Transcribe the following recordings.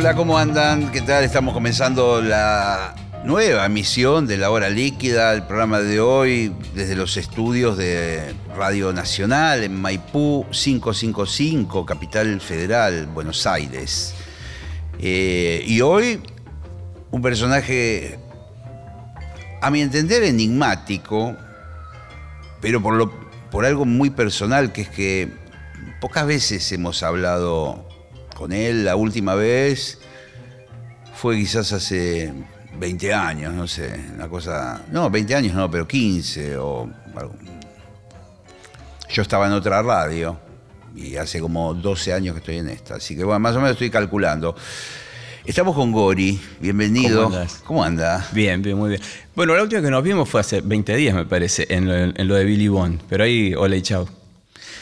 Hola, ¿cómo andan? ¿Qué tal? Estamos comenzando la nueva emisión de La Hora Líquida, el programa de hoy desde los estudios de Radio Nacional en Maipú 555, Capital Federal, Buenos Aires. Eh, y hoy un personaje, a mi entender, enigmático, pero por, lo, por algo muy personal, que es que pocas veces hemos hablado con él. La última vez fue quizás hace 20 años, no sé, una cosa... No, 20 años no, pero 15 o algo. Yo estaba en otra radio y hace como 12 años que estoy en esta, así que bueno, más o menos estoy calculando. Estamos con Gori, bienvenido. ¿Cómo? ¿Cómo anda? Bien, bien, muy bien. Bueno, la última que nos vimos fue hace 20 días, me parece, en lo, en lo de Billy Bond. Pero ahí, hola y chao.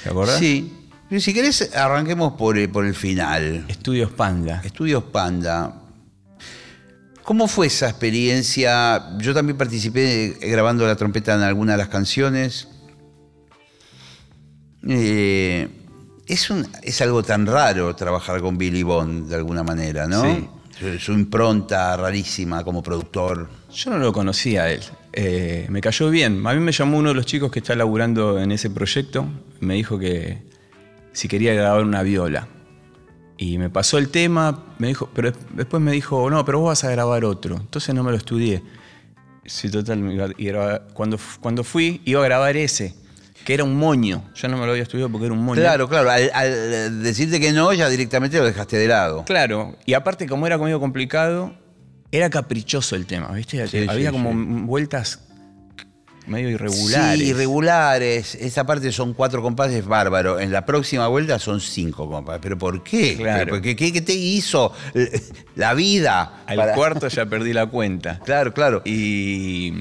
¿Te acordás? Sí. Pero Si querés, arranquemos por el, por el final. Estudios Panda. Estudios Panda. ¿Cómo fue esa experiencia? Yo también participé grabando la trompeta en algunas de las canciones. Eh, es, un- es algo tan raro trabajar con Billy Bond de alguna manera, ¿no? Sí. Su, su impronta rarísima como productor. Yo no lo conocía a él. Eh, me cayó bien. A mí me llamó uno de los chicos que está laburando en ese proyecto. Me dijo que si quería grabar una viola. Y me pasó el tema, me dijo, pero después me dijo, no, pero vos vas a grabar otro. Entonces no me lo estudié. Sí, total. y cuando, cuando fui, iba a grabar ese, que era un moño. Yo no me lo había estudiado porque era un moño. Claro, claro. Al, al decirte que no, ya directamente lo dejaste de lado. Claro, y aparte como era medio complicado, era caprichoso el tema, ¿viste? Sí, Había sí, como sí. vueltas medio irregulares. Sí, irregulares. Esa parte son cuatro compases bárbaro. En la próxima vuelta son cinco compases. ¿Pero por qué? Claro. ¿Pero ¿Qué, te hizo eh, la vida? Al para- cuarto ya perdí la cuenta. Claro, claro. Y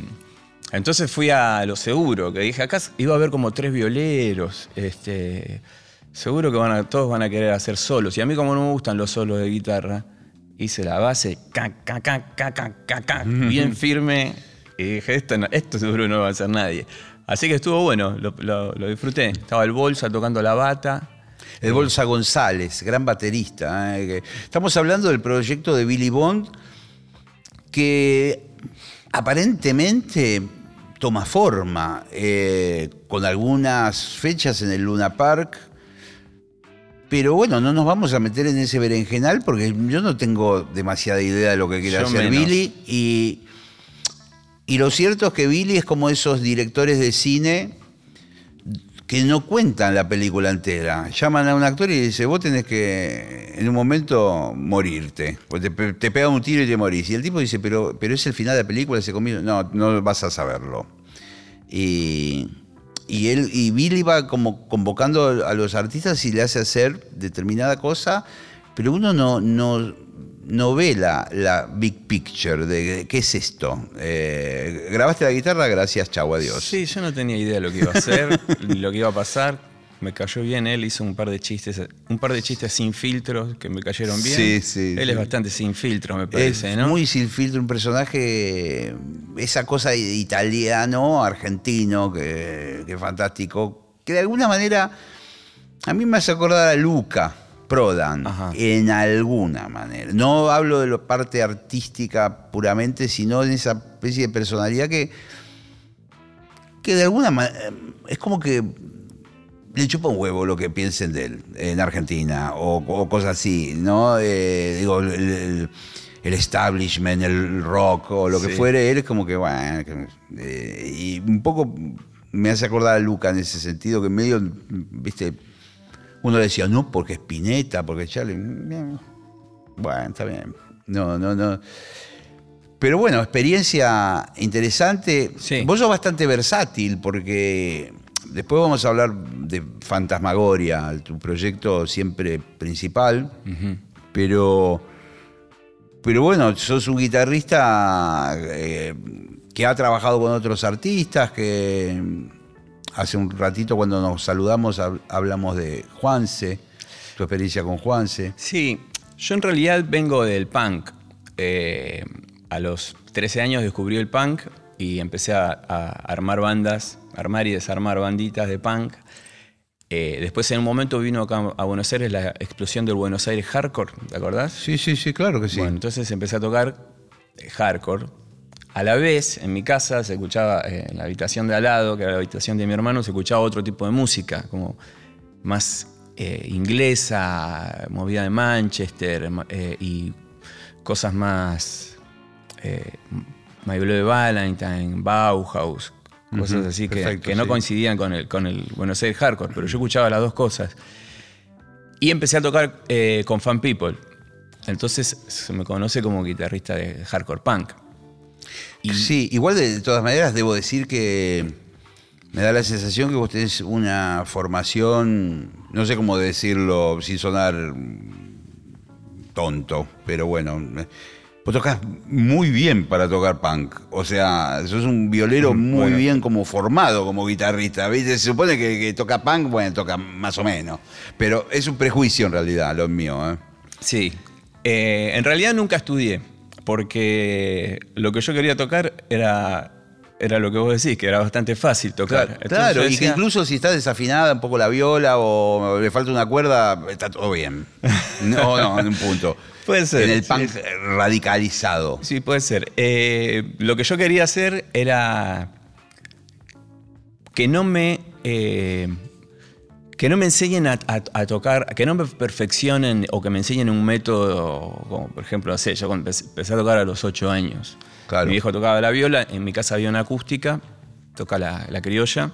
entonces fui a lo seguro, que dije, acá iba a haber como tres violeros. Este, seguro que van a, todos van a querer hacer solos. Y a mí como no me gustan los solos de guitarra, hice la base, ca, ca, ca, ca, ca, ca, ca, bien firme. Y dije, esto, no- esto seguro no va a hacer nadie. Así que estuvo bueno, lo, lo- lo disfruté. Estaba el Bolsa tocando la bata. El Bolsa González, gran baterista. ¿eh? Estamos hablando del proyecto de Billy Bond que aparentemente toma forma eh, con algunas fechas en el Luna Park. Pero bueno, no nos vamos a meter en ese berenjenal porque yo no tengo demasiada idea de lo que quiere Yo hacer menos. Billy. Y, y lo cierto es que Billy es como esos directores de cine que no cuentan la película entera. Llaman a un actor y dice, vos tenés que en un momento morirte. Pues te, te pega un tiro y te morís. Y el tipo dice, pero, pero es el final de la película, ese comienzo. No, no vas a saberlo. Y, y él y Billy va como convocando a los artistas y le hace hacer determinada cosa, pero uno no, no, no ve la, la big picture de qué es esto. Eh, grabaste la guitarra, gracias, chau, adiós. Sí, yo no tenía idea de lo que iba a hacer, ni lo que iba a pasar. Me cayó bien él, hizo un par de chistes, un par de chistes sin filtros que me cayeron bien. Sí, sí, Él sí. es bastante sin filtro, me parece, es ¿no? muy sin filtro, un personaje, esa cosa de italiano, argentino, que, que fantástico, que de alguna manera a mí me hace acordar a Luca Prodan, Ajá. en alguna manera. No hablo de la parte artística puramente, sino en esa especie de personalidad que, que de alguna manera es como que le chupa un huevo lo que piensen de él en Argentina o, o cosas así, ¿no? Eh, digo, el, el- el establishment, el rock o lo que Sí. fuere, él es como que, bueno, eh, y un poco me hace acordar a Luca en ese sentido, que medio, viste, uno decía, no, porque Spinetta, porque Charlie, bueno, está bien, no, no, no. Pero bueno, experiencia interesante. Sí. Vos sos bastante versátil porque después vamos a hablar de Fantasmagoria, tu proyecto siempre principal, pero pero bueno, sos un guitarrista eh, que ha trabajado con otros artistas, que hace un ratito cuando nos saludamos hab- hablamos de Juanse, tu experiencia con Juanse. Sí, yo en realidad vengo del punk. Eh, a los 13 años descubrí el punk y empecé a, a armar bandas, armar y desarmar banditas de punk. Eh, después en un momento vino acá a Buenos Aires la explosión del Buenos Aires Hardcore, ¿te acordás? Sí, sí, sí, claro que sí. Bueno, entonces empecé a tocar eh, hardcore. A la vez, en mi casa se escuchaba, eh, en la habitación de al lado, que era la habitación de mi hermano, se escuchaba otro tipo de música, como más eh, inglesa, movida de Manchester ma- eh, y cosas más. Eh, My Bloody Valentine, Bauhaus, cosas Ujú, así que, perfecto, que no sí. coincidían con el, con el Buenos Aires Hardcore, pero yo escuchaba las dos cosas. Y empecé a tocar con Fan People. Entonces se me conoce como guitarrista de hardcore punk. Y Sí, igual de, todas maneras debo decir que me da la sensación que vos tenés una formación, no sé cómo decirlo sin sonar tonto, pero bueno, vos tocas muy bien para tocar punk. O sea, sos un violero muy bueno. bien como formado como guitarrista. ¿viste? Se supone que, que toca punk, bueno, toca más o menos. Pero es un prejuicio en realidad, lo mío. ¿eh? sí, Eh, en realidad nunca estudié, porque lo que yo quería tocar era, era lo que vos decís, que era bastante fácil tocar. Claro, y que incluso si está desafinada un poco la viola o le falta una cuerda, está todo bien. No, no, en un punto. Puede ser, En el sí. punk radicalizado. Sí, puede ser. Eh, lo que yo quería hacer era que no me. eh, que no me enseñen a, a- a tocar, que no me perfeccionen o que me enseñen un método, como por ejemplo, no sé, yo cuando empecé, empecé a tocar a los 8 años. Claro. Mi viejo tocaba la viola, en mi casa había una acústica, toca la, la criolla,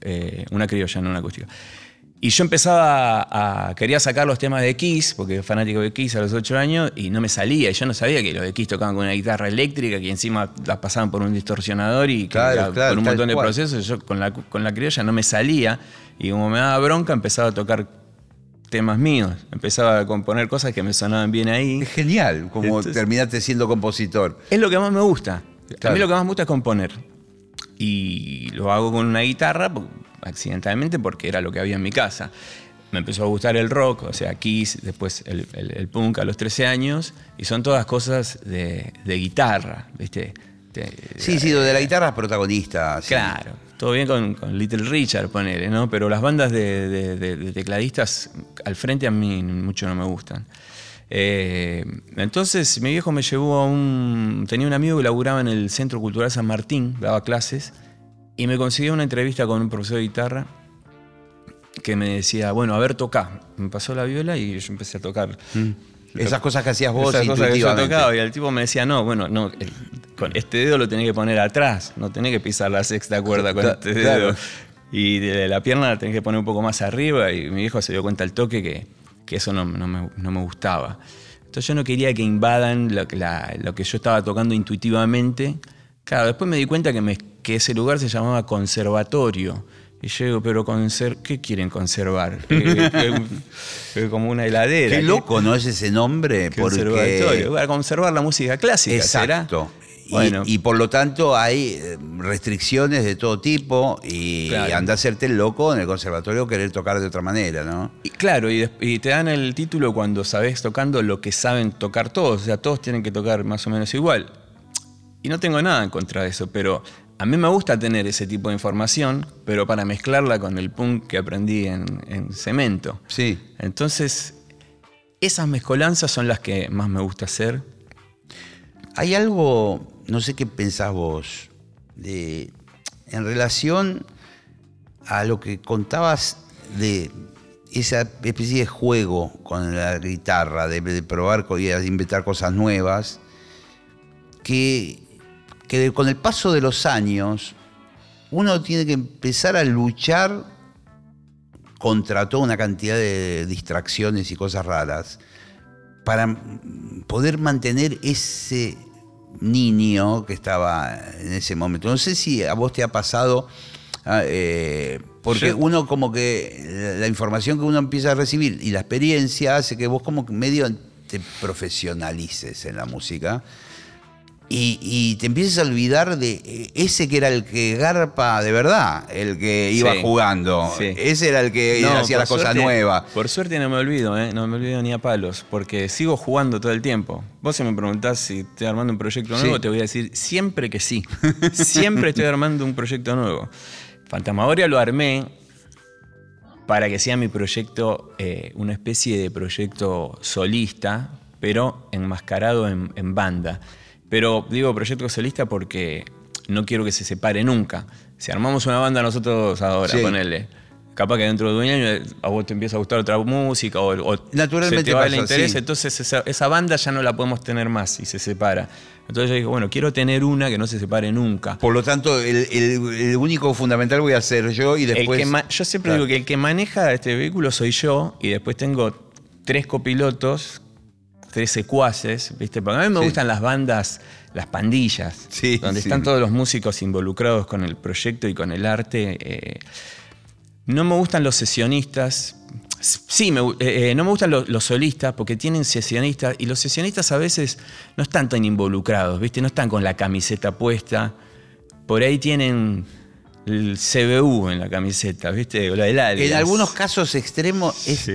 eh, una criolla, no una acústica. Y yo empezaba a, a- quería sacar los temas de Kiss, porque fanático de Kiss a los 8 años, y no me salía. Yo no sabía que los de Kiss tocaban con una guitarra eléctrica, que encima las pasaban por un distorsionador y que Claro, por un montón de cual. procesos. Yo con la, con la criolla no me salía. Y como me daba bronca, empezaba a tocar temas míos. Empezaba a componer cosas que me sonaban bien ahí. Es genial como Entonces- terminaste siendo compositor. Es lo que más me gusta. A mí lo que más me gusta es componer. Y lo hago con una guitarra accidentalmente porque era lo que había en mi casa. Me empezó a gustar el rock, o sea, Kiss, después el, el- el punk a los 13 años, y son todas cosas de, de guitarra, ¿viste? De- Sí, sí, lo de la guitarra es protagonista. sí. Claro, todo bien con, con Little Richard, ponele, ¿no? Pero las bandas de, de- de- de tecladistas al frente a mí mucho no me gustan. Eh, entonces mi viejo me llevó a un... Tenía un amigo que laburaba en el Centro Cultural San Martín, daba clases, y me consiguió una entrevista con un profesor de guitarra que me decía, bueno, a ver, toca. Me pasó la viola y yo empecé a tocar. Esas cosas que hacías vos Esas cosas que yo tocaba y el tipo me decía, no, bueno, no, el- con este dedo lo tenés que poner atrás, no tenés que pisar la sexta cuerda con este claro. dedo. Y de la pierna la tenés que poner un poco más arriba y mi viejo se dio cuenta al toque que, que eso no, no me, no me gustaba. Entonces yo no quería que invadan lo, la- lo que yo estaba tocando intuitivamente. Claro, después me di cuenta que, me- que ese lugar se llamaba conservatorio. Y yo digo, pero conser ¿qué quieren conservar? Que- que- que como una heladera. Qué loco, ¿no es ese nombre? Conservatorio, Porque... para conservar la música clásica, ¿será? Exacto. Y, Bueno, y por lo tanto hay eh, restricciones de todo tipo y Claro. anda a hacerte el loco en el conservatorio querer tocar de otra manera, ¿no? y claro, y te dan el título cuando sabes tocando lo que saben tocar todos, o sea, todos tienen que tocar más o menos igual. Y no tengo nada en contra de eso, pero a mí me gusta tener ese tipo de información, pero para mezclarla con el punk que aprendí en, en cemento. Sí. Entonces, esas mezcolanzas son las que más me gusta hacer. Hay algo, no sé qué pensás vos, de, en relación a lo que contabas de esa especie de juego con la guitarra, de, de probar y inventar cosas nuevas, que, que con el paso de los años uno tiene que empezar a luchar contra toda una cantidad de distracciones y cosas raras para poder mantener ese niño que estaba en ese momento. No sé si a vos te ha pasado, ah, eh, porque uno como que la, la información que uno empieza a recibir y la experiencia hace que vos como que medio te profesionalices en la música y, y te empieces a olvidar de eh, ese que era el que garpa de verdad, el que iba Sí, jugando. sí. Ese era el que No, hacía las cosas nuevas. Por suerte no me olvido, ¿eh? no me olvido ni a palos, porque sigo jugando todo el tiempo. Vos si me preguntás si estoy armando un proyecto Sí. nuevo, te voy a decir siempre que sí. siempre estoy armando un proyecto nuevo. Fantasmagoria lo armé para que sea mi proyecto, eh, una especie de proyecto solista, pero enmascarado en, en banda. Pero digo proyecto solista porque no quiero que se separe nunca. Si armamos una banda nosotros ahora, Sí. ponele. Capaz que dentro de un año a vos te empieza a gustar otra música o, o Naturalmente se te va el pasa, interés, sí. entonces esa, esa banda ya no la podemos tener más y se separa. Entonces yo dije, bueno, quiero tener una que no se separe nunca. Por lo tanto, el, el- el único fundamental voy a ser yo y El después. que yo siempre Claro. digo que el que maneja este vehículo soy yo y después tengo tres copilotos, tres secuaces, ¿viste? Porque a mí me Sí. gustan las bandas, las pandillas, Sí, donde sí. están todos los músicos involucrados con el proyecto y con el arte. eh. no me gustan los sesionistas. Sí, me eh, eh, no me gustan los, los solistas porque tienen sesionistas y los sesionistas a veces no están tan involucrados, ¿viste? No están con la camiseta puesta. Por ahí tienen el CBU en la camiseta, ¿viste? O la del. En algunos casos extremos es.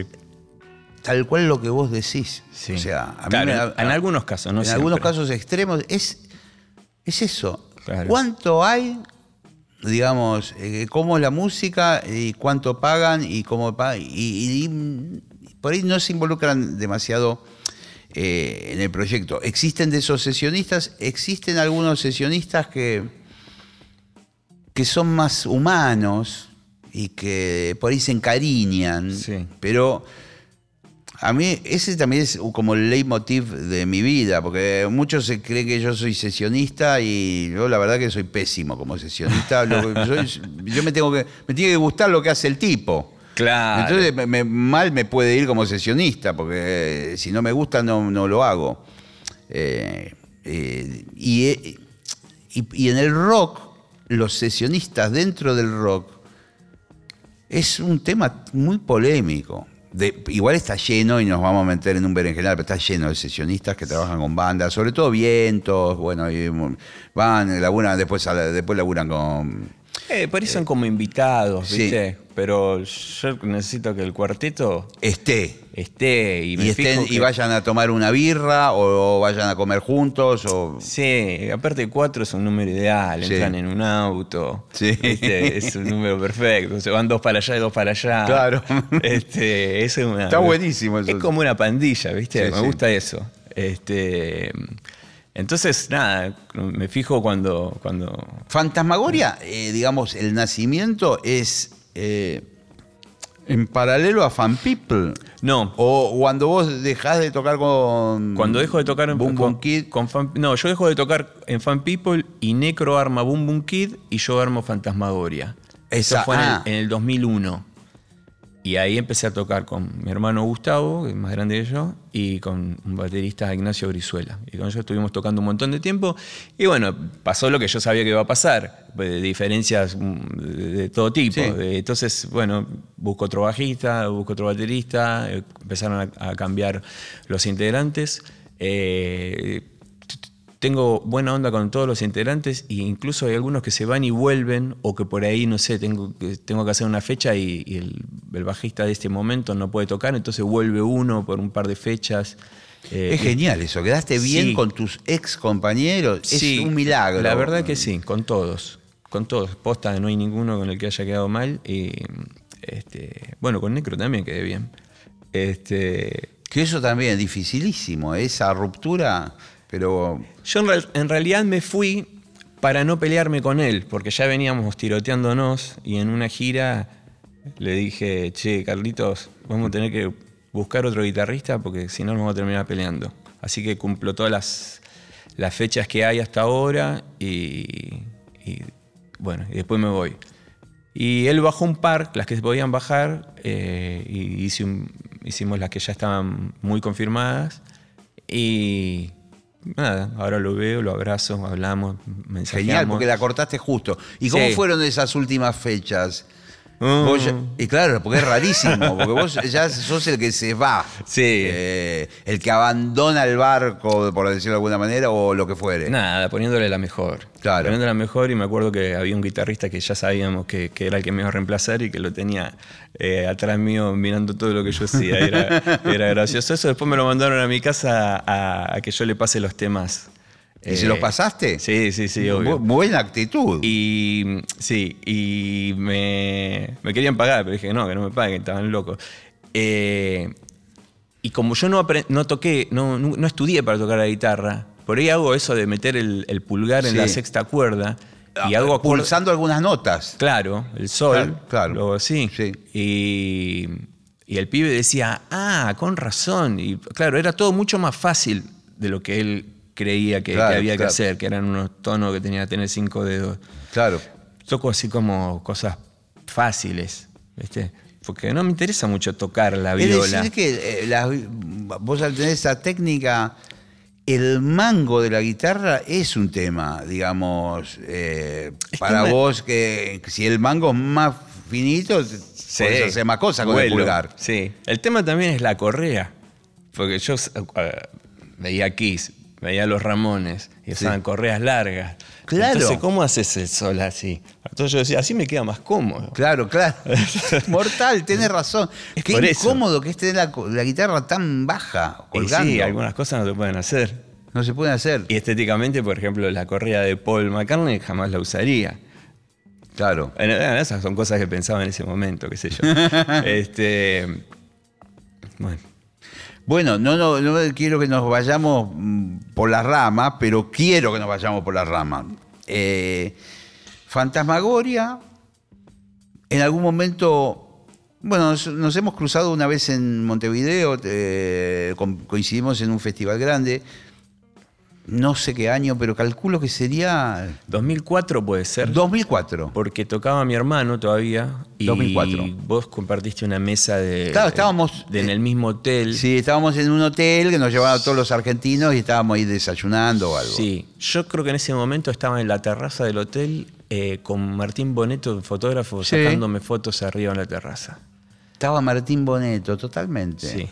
Tal cual lo que vos decís. Sí. O sea, a mí Claro, me en- algunos casos, no En algunos casos extremos es, es eso. Claro. ¿Cuánto hay, digamos, eh, cómo es la música y cuánto pagan y cómo pagan? Y, y- y por ahí no se involucran demasiado eh, en el proyecto. Existen de esos sesionistas, existen algunos sesionistas que, que son más humanos y que por ahí se encariñan, Sí. pero a mí ese también es como el leitmotiv de mi vida, porque muchos se creen que yo soy sesionista y yo la verdad que soy pésimo como sesionista. Soy- yo me tengo que me tiene que gustar lo que hace el tipo. Claro. Entonces me- me- mal me puede ir como sesionista, porque si no me gusta no, no lo hago. Eh, eh, y, eh, y- y en el rock, los sesionistas dentro del rock es un tema muy polémico. De- igual está lleno, y nos vamos a meter en un berenjenal, pero está lleno de sesionistas que trabajan con bandas, sobre todo vientos, bueno, y van, laburan, después, después laburan con... Eh, son como invitados, sí. ¿viste? Pero yo necesito que el cuarteto Esté. Esté y me Y, estén- fijo y que- vayan a tomar una birra o, vayan a comer juntos o... Sí, aparte cuatro es un número ideal, Sí. entran en un auto, Sí. ¿viste? es un número perfecto, se van dos para allá y dos para allá. Claro. Este, es una- Está buenísimo eso. Es como una pandilla, ¿viste? Sí, Me gusta eso. Este, entonces, nada, me fijo cuando, cuando Fantasmagoria, eh, digamos, el nacimiento es eh, en paralelo a Fan People. No, O cuando vos dejás de tocar con... Cuando dejo de tocar en Boom Boom Kid. con Fan- no, yo dejo de tocar en Fan People y Necro arma Boom Boom Kid y yo armo Fantasmagoria. Eso Esa- fue en, el- ah. en el 2001. Y ahí empecé a tocar con mi hermano Gustavo, que es más grande que yo, y con un baterista Ignacio Brizuela. Y con ellos estuvimos tocando un montón de tiempo. Y bueno, pasó lo que yo sabía que iba a pasar, pues, de diferencias mm, de, todo tipo. Sí. De- entonces, bueno, busco otro bajista, busco otro baterista, eh, empezaron a, a cambiar los integrantes. Eh, tengo buena onda con todos los integrantes e incluso hay algunos que se van y vuelven o que por ahí, no sé, tengo, que- tengo que hacer una fecha y, y el, el bajista de este momento no puede tocar, entonces vuelve uno por un par de fechas. Eh, Es genial eso, quedaste bien Sí. con tus ex compañeros, Sí, es un milagro. La verdad que sí, con todos. Con todos. Posta, no hay ninguno con el que haya quedado mal. Y este, bueno, con Necro también quedé bien. Este, Que eso también es dificilísimo, esa ruptura, pero yo en, real- en realidad me fui para no pelearme con él, porque ya veníamos tiroteándonos y en una gira le dije, che, Carlitos, vamos a tener que buscar otro guitarrista porque si no nos vamos a terminar peleando. Así que cumplo todas las, las fechas que hay hasta ahora y, y, bueno, y después me voy. Y él bajó un par, las que se podían bajar, eh, y hice hicimos las que ya estaban muy confirmadas. Y nada, ahora lo veo, lo abrazo, hablamos, mensajeamos. genial, porque la cortaste justo. ¿Y cómo Sí. fueron esas últimas fechas? Vos ya- y claro, porque es rarísimo, porque vos ya sos el que se va. Sí. Eh, el que abandona el barco, por decirlo de alguna manera, o lo que fuere. Nada, poniéndole la mejor. Claro. Poniéndole la mejor y me acuerdo que había un guitarrista que ya sabíamos que, que era el que me iba a reemplazar y que lo tenía eh, atrás mío mirando todo lo que yo hacía. Era, era gracioso. Eso después me lo mandaron a mi casa a, a que yo le pase los temas. ¿Y se Eh, los pasaste? Sí, sí, sí, obvio. Bu- buena actitud. Y sí, y me, me querían pagar, pero dije no, que no me paguen, estaban locos. Eh, y como yo no, no toqué, no, no, no estudié para tocar la guitarra, por ahí hago eso de meter el, el pulgar en Sí. la sexta cuerda y Ah, hago pulsando algunas notas. Claro, el sol, Claro, claro. luego sí. Sí. Y, y el pibe decía, ah, con razón. Y claro, era todo mucho más fácil de lo que él creía que, que Claro, había que hacer, que eran unos tonos que tenía que tener cinco dedos Claro. toco así como cosas fáciles, ¿viste? Porque no me interesa mucho tocar la Es viola. decir que eh, la- vos al tener esa técnica, el mango de la guitarra es un tema, digamos, eh, Es para que vos que si el mango es más finito, podés hacer más cosas con el pulgar. Sí. El tema también es la correa. Porque yo eh, veía Kiss, veía a los Ramones y usaban correas largas. Claro. Entonces, ¿cómo haces el sol así? Entonces yo decía, así me queda más cómodo. Claro, claro. Mortal, tenés razón. Es Qué por eso. incómodo que es tener la, la guitarra tan baja, Y colgando. sí, algunas cosas no se pueden hacer. No se puede hacer. Y estéticamente, por ejemplo, la correa de Paul McCartney jamás la usaría. Claro. Bueno, esas son cosas que pensaba en ese momento, qué sé yo. este, bueno, Bueno, no, no, no quiero que nos vayamos por las ramas, pero quiero que nos vayamos por las ramas. Eh, Fantasmagoria, en algún momento, bueno, nos, hemos cruzado una vez en Montevideo, eh, co- coincidimos en un festival grande, no sé qué año, pero calculo que sería 2004 puede ser. 2004. Porque tocaba mi hermano todavía. Y 2004. vos compartiste una mesa de. Claro, estábamos- de- en el mismo hotel. Sí, estábamos en un hotel que nos llevaban todos los argentinos y estábamos ahí desayunando o algo. Sí, yo creo que en ese momento estaba en la terraza del hotel eh, con Martín Boneto, fotógrafo, Sí. sacándome fotos arriba en la terraza. Estaba Martín Boneto, totalmente. Sí.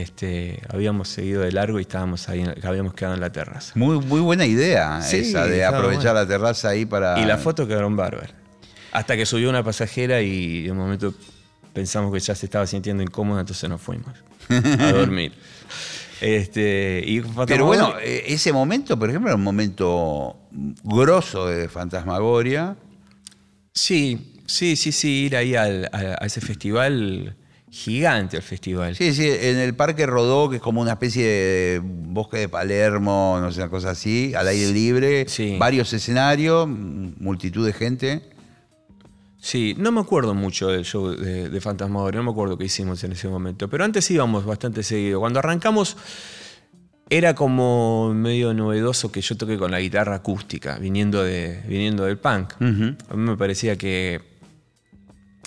Este, habíamos seguido de largo y estábamos ahí, en- habíamos quedado en la terraza. Muy, muy buena idea Sí, esa de aprovechar bueno. la terraza ahí para. Y las fotos quedaron bárbaras. Hasta que subió una pasajera y de un momento pensamos que ya se estaba sintiendo incómoda, entonces nos fuimos a dormir. Este, y Pero bueno, eh, ese momento, por ejemplo, era un momento grosso de Fantasmagoria. sí, sí, sí, sí, ir ahí al- a, a ese festival, gigante el festival. Sí, sí, en el Parque Rodó, que es como una especie de bosque de Palermo, no sé, una cosa así, al aire libre, Sí. varios escenarios, multitud de gente. Sí, no me acuerdo mucho del show de, de no me acuerdo qué hicimos en ese momento, pero antes íbamos bastante seguido. Cuando arrancamos era como medio novedoso que yo toque con la guitarra acústica, viniendo, de, viniendo del punk. A mí me parecía que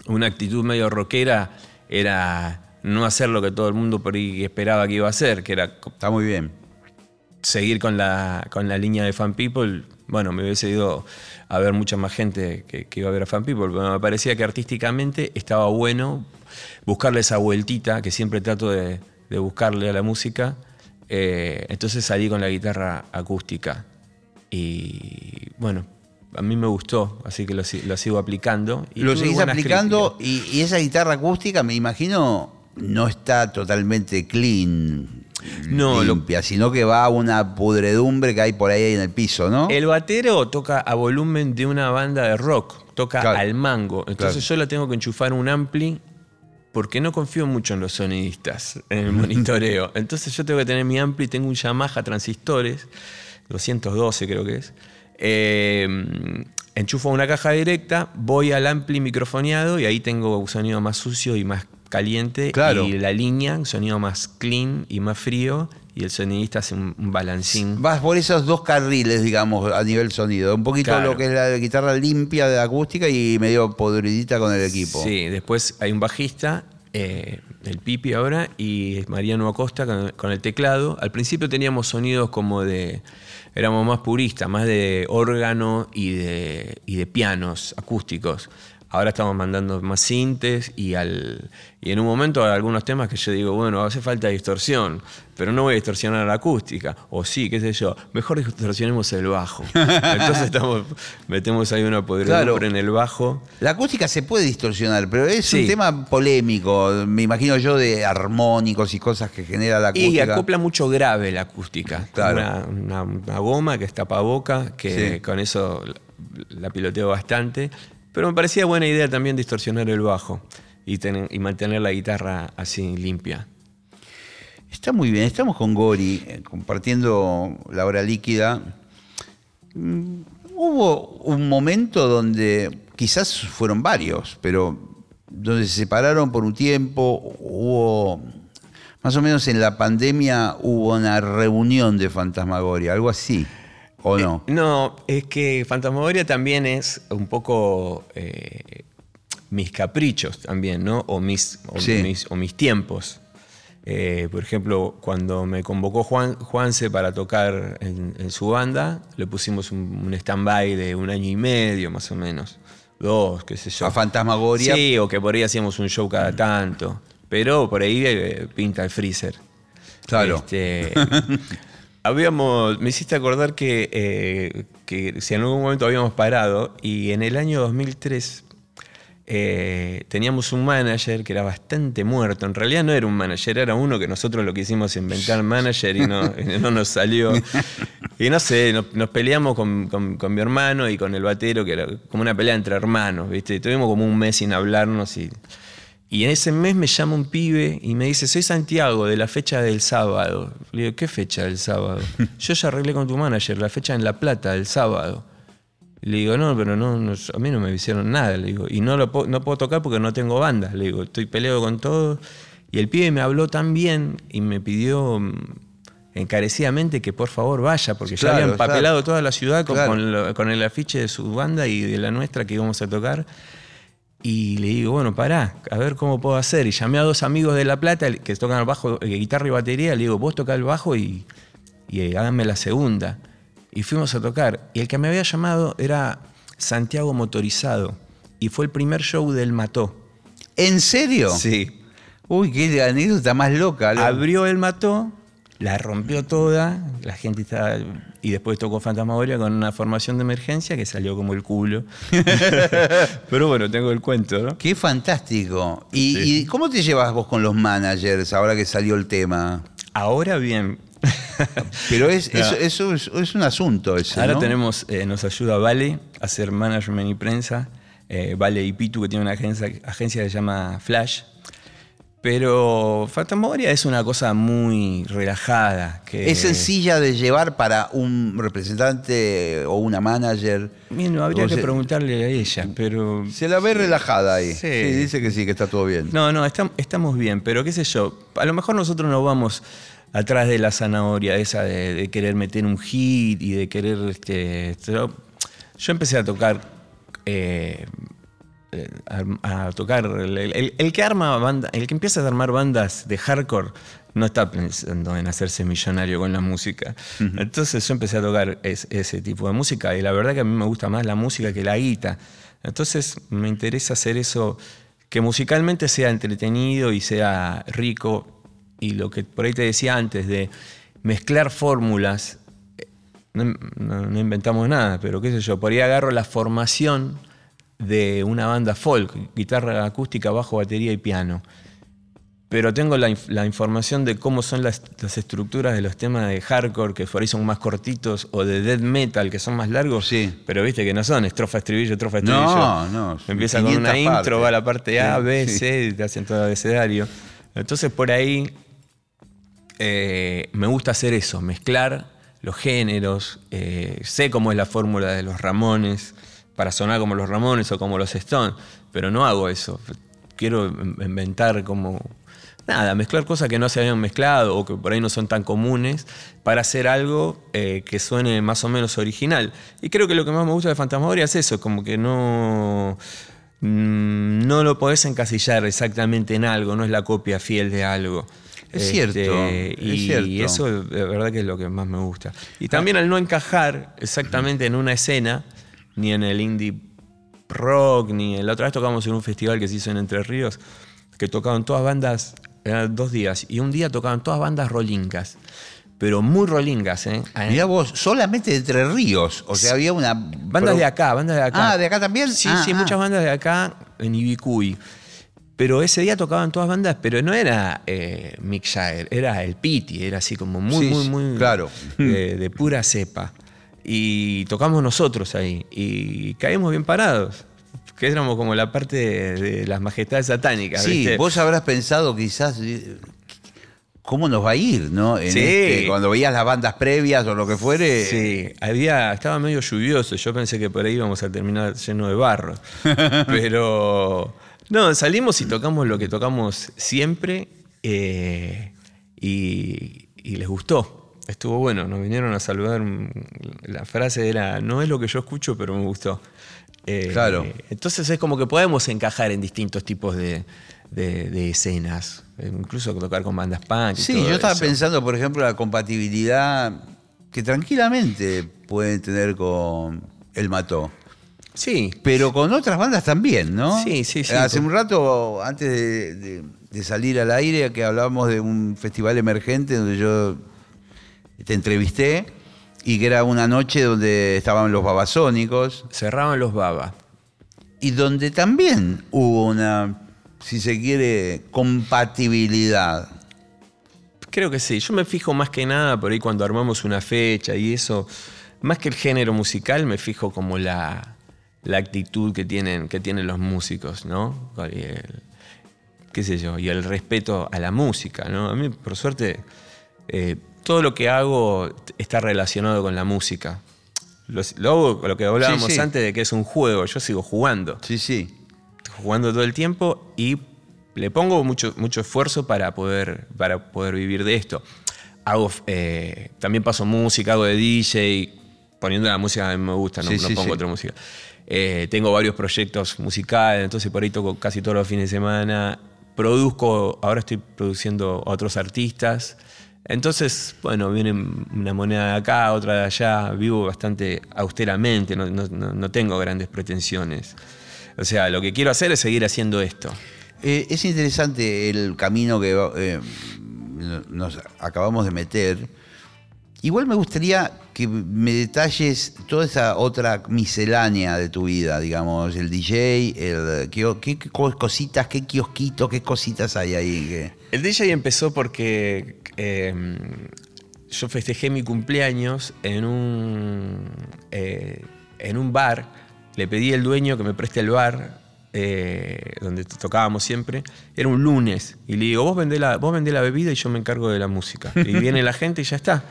una actitud medio rockera era no hacer lo que todo el mundo por ahí esperaba que iba a hacer, que era Está muy bien. seguir con la, con la línea de Fan People, bueno, me hubiese ido a ver mucha más gente que, que iba a ver a Fan People, pero me parecía que artísticamente estaba bueno buscarle esa vueltita que siempre trato de, de buscarle a la música. Eh, entonces salí con la guitarra acústica y bueno, a mí me gustó, así que lo, si- lo sigo aplicando. Y Lo seguís aplicando y, y esa guitarra acústica, me imagino, no está totalmente clean, No, lo- limpia, sino que va a una pudredumbre que hay por ahí en el piso, ¿no? El batero toca a volumen de una banda de rock, toca Claro. al mango. Entonces Claro. yo la tengo que enchufar un ampli porque no confío mucho en los sonidistas, en el monitoreo. Entonces yo tengo que tener mi ampli, tengo un Yamaha transistores, 212 creo que es. Eh, enchufo una caja directa, voy al ampli microfoneado y ahí tengo un sonido más sucio y más caliente. Claro. Y la línea, un sonido más clean y más frío. Y el sonidista hace un, balancín. Vas por esos dos carriles, digamos, a nivel sonido. Un poquito Claro. lo que es la guitarra limpia de acústica y medio podridita con el equipo. Sí, después hay un bajista, eh, el Pipi ahora, y Mariano Acosta con, con el teclado. Al principio teníamos sonidos como de. Éramos más puristas, más de órgano y de, y de pianos acústicos. Ahora estamos mandando más sintes y, al, y en un momento hay algunos temas que yo digo, bueno, hace falta distorsión, pero no voy a distorsionar la acústica. O sí, qué sé yo, mejor distorsionemos el bajo. Entonces estamos, metemos ahí una podredumbre en el bajo. La acústica se puede distorsionar, pero es un tema polémico, me imagino yo, de armónicos y cosas que genera la acústica. Y acopla mucho grave la acústica. Claro. Una, goma que es tapaboca, que con eso la piloteo bastante pero me parecía buena idea también distorsionar el bajo y, y mantener la guitarra así limpia. Está muy bien, estamos con Gori eh, compartiendo la hora líquida. Mm, hubo un momento donde, quizás fueron varios, pero donde se separaron por un tiempo, hubo, más o menos en la pandemia, hubo una reunión de Fantasmagoria, algo así. ¿O no? Eh, no, es que Fantasmagoria también es un poco eh, mis caprichos también, ¿no? O mis, o mis, tiempos. Eh, por ejemplo, cuando me convocó Juan, Juanse para tocar en, su banda, le pusimos un, stand-by de un año y medio más o menos. Dos, qué sé yo. ¿A Fantasmagoria? Sí, o que por ahí hacíamos un show cada tanto. Pero por ahí pinta el freezer. Claro. Este, Habíamos, me hiciste acordar que, eh, que si en algún momento habíamos parado y en el año 2003 eh, teníamos un manager que era bastante muerto. En realidad no era un manager, era uno que nosotros lo quisimos inventar manager y no, no nos salió. Y no sé, nos, peleamos con, con, mi hermano y con el batero, que era como una pelea entre hermanos, ¿viste? Tuvimos como un mes sin hablarnos y y en ese mes me llama un pibe y me dice, soy Santiago, de la fecha del sábado. Le digo, ¿qué fecha del sábado? Yo ya arreglé con tu manager, la fecha en La Plata, del sábado. Le digo, no, pero no, a mí no me hicieron nada. Le digo, y no, lo no puedo tocar porque no tengo banda. Le digo, estoy peleado con todo. Y el pibe me habló tan bien y me pidió mm, encarecidamente que por favor vaya, porque ya habían papelado toda la ciudad con, con el afiche de su banda y de la nuestra que íbamos a tocar. Y le digo, bueno, pará, a ver cómo puedo hacer. Y llamé a dos amigos de La Plata que tocan el bajo, guitarra y batería. Le digo, vos toca el bajo y, y eh, háganme la segunda. Y fuimos a tocar. Y el que me había llamado era Santiago Motorizado. Y fue el primer show del Mató. ¿En serio? Sí. Uy, qué anécdota más loca. Abrió el Mató la rompió toda, la gente estaba... Y después tocó Fantasmagoria con una formación de emergencia que salió como el culo. Pero bueno, tengo el cuento, ¿no? Qué fantástico. ¿Y, cómo te llevas vos con los managers ahora que salió el tema? Ahora bien. Pero es, eso, es, un asunto ese, Ahora tenemos, eh, nos ayuda Vale a hacer management y prensa. Eh, vale y Pitu, que tiene una agencia, agencia que se llama Flash, pero Fantasmagoria es una cosa muy relajada. Que... ¿Es sencilla de llevar para un representante o una manager? Bien, habría que preguntarle a ella, pero... Se la ve relajada ahí. Sí. dice que sí, que está todo bien. No, no, estamos bien, pero qué sé yo, a lo mejor nosotros no vamos atrás de la zanahoria esa de, querer meter un hit y de querer... Este, yo empecé a tocar... Eh, eh, a, tocar. El, que arma banda, el que empieza a armar bandas de hardcore no está pensando en hacerse millonario con la música. Entonces yo empecé a tocar ese tipo de música y la verdad que a mí me gusta más la música que la guita. Entonces me interesa hacer eso que musicalmente sea entretenido y sea rico y lo que por ahí te decía antes de mezclar fórmulas. Eh, no, no inventamos nada, pero qué sé yo, por ahí agarro la formación de una banda folk, guitarra acústica, bajo, batería y piano. Pero tengo la, información de cómo son las, estructuras de los temas de hardcore, que por ahí son más cortitos, o de death metal, que son más largos. Sí. Pero viste que no son estrofa, estribillo, estrofa, estribillo. No, no. Empieza con una intro, va a la parte A, B, C, te hacen todo el abecedario. Entonces por ahí eh, me gusta hacer eso, mezclar los géneros. Eh, sé cómo es la fórmula de los Ramones para sonar como los Ramones o como los Stones, pero no hago eso. Quiero inventar como nada, mezclar cosas que no se habían mezclado o que por ahí no son tan comunes para hacer algo eh, que suene más o menos original. Y creo que lo que más me gusta de Fantasmagoria es eso, como que no, mm, no lo podés encasillar exactamente en algo, no es la copia fiel de algo. Es cierto. Este, y, eso de verdad que es lo que más me gusta. Y también al no encajar exactamente en una escena, ni en el indie rock, ni la otra vez tocamos en un festival que se hizo en Entre Ríos, que tocaban todas bandas, eran dos días, y un día tocaban todas bandas rolingas, pero muy rolingas, ¿eh? Mirá vos, solamente de Entre Ríos, o sea, había una... Bandas de acá, bandas de acá. Ah, ¿de acá también? Sí, Ah, sí, ah. muchas bandas de acá en Ibicuy. Pero ese día tocaban todas bandas, pero no era eh, Mick Jagger, era el Pity, era así como muy, Sí, muy, muy. claro. De, de pura cepa. Y tocamos nosotros ahí. Y caímos bien parados. Que éramos como la parte de, de las majestades satánicas. Sí, ¿viste? vos habrás pensado quizás eh, cómo nos va a ir, ¿no? En Sí. este- cuando veías las bandas previas o lo que fuere. Sí, había, estaba medio lluvioso. Yo pensé que por ahí íbamos a terminar lleno de barro. Pero no, salimos y tocamos lo que tocamos siempre eh, y, y les gustó. Estuvo bueno, nos vinieron a saludar. mm, La frase era, no es lo que yo escucho, pero me gustó. Eh, Claro. Entonces es como que podemos encajar en distintos tipos de, de- de escenas. Eh, Incluso tocar con bandas punk. y Sí, todo yo estaba eso. pensando, por ejemplo, la compatibilidad que tranquilamente pueden tener con El Mató. Sí, Pero con otras bandas también, ¿no? Sí, sí, sí. Hace un rato, antes de, de- de salir al aire, que hablábamos de un festival emergente donde yo te entrevisté y que era una noche donde estaban los babasónicos cerraban los babas. y donde también hubo una, si se quiere, compatibilidad. Creo que sí. Yo me fijo más que nada por ahí cuando armamos una fecha y eso. Más que el género musical, me fijo como la, la actitud que tienen, que tienen los músicos, ¿no? Y el- qué sé yo, y el respeto a la música, ¿no? A mí, por suerte, eh, todo lo que hago está relacionado con la música. Lo, lo hago con lo que hablábamos sí. antes de que es un juego, yo sigo jugando Sí, sí. jugando todo el tiempo y le pongo mucho, mucho esfuerzo para poder, para poder vivir de esto. Hago, eh, también paso música, hago de DJ, poniendo la música que me gusta, no, Sí, no pongo otra música. Eh, tengo varios proyectos musicales, entonces por ahí toco casi todos los fines de semana. Produzco, ahora estoy produciendo a otros artistas. Entonces, bueno, viene una moneda de acá, otra de allá. Vivo bastante austeramente, no, tengo grandes pretensiones. O sea, lo que quiero hacer es seguir haciendo esto. Eh, es interesante el camino que eh, nos acabamos de meter. Igual me gustaría que me detalles toda esa otra miscelánea de tu vida, digamos, el DJ, el, qué, qué- cositas, qué kiosquitos, qué cositas hay ahí. El DJ empezó porque eh, yo festejé mi cumpleaños en un, eh, en un bar. Le pedí al dueño que me preste el bar eh, donde tocábamos siempre. Era un lunes. Y le digo, vos vendé, la, vos vendé la bebida y yo me encargo de la música. Y viene la gente y ya está.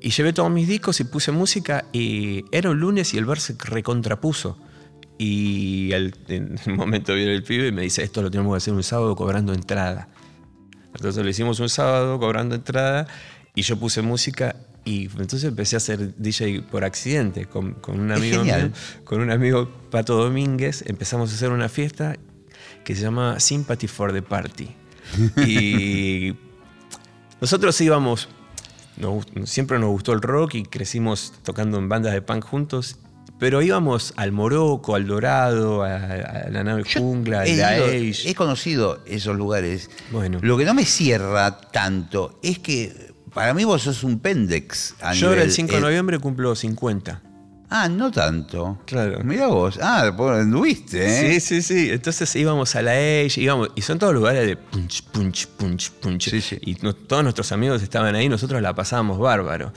Y llevé todos mis discos y puse música y era un lunes y el bar se recontrapuso. Y al- en un momento viene el pibe y me dice, esto lo tenemos que hacer un sábado cobrando entrada. Entonces lo hicimos un sábado cobrando entrada y yo puse música y entonces empecé a hacer DJ por accidente con, con un amigo mío, con un amigo Pato Domínguez, empezamos a hacer una fiesta que se llama Sympathy for the Party. Y nosotros íbamos, nos siempre nos gustó el rock y crecimos tocando en bandas de punk juntos, pero íbamos al Morocco, al Dorado, a, a la nave Yo jungla, he, a la Age. he conocido esos lugares. Bueno. Lo que no me cierra tanto es que para mí vos sos un pendex. a Yo ahora el nivel- 5 de eh, noviembre cumplo 50. Ah, no tanto. Claro. Mira vos. Ah, anduviste, ¿eh? Sí, sí, sí. Entonces íbamos a la Age, íbamos, y son todos lugares de punch, punch, punch, punch. Sí, sí. Y no- todos nuestros amigos estaban ahí, nosotros la pasábamos bárbaro.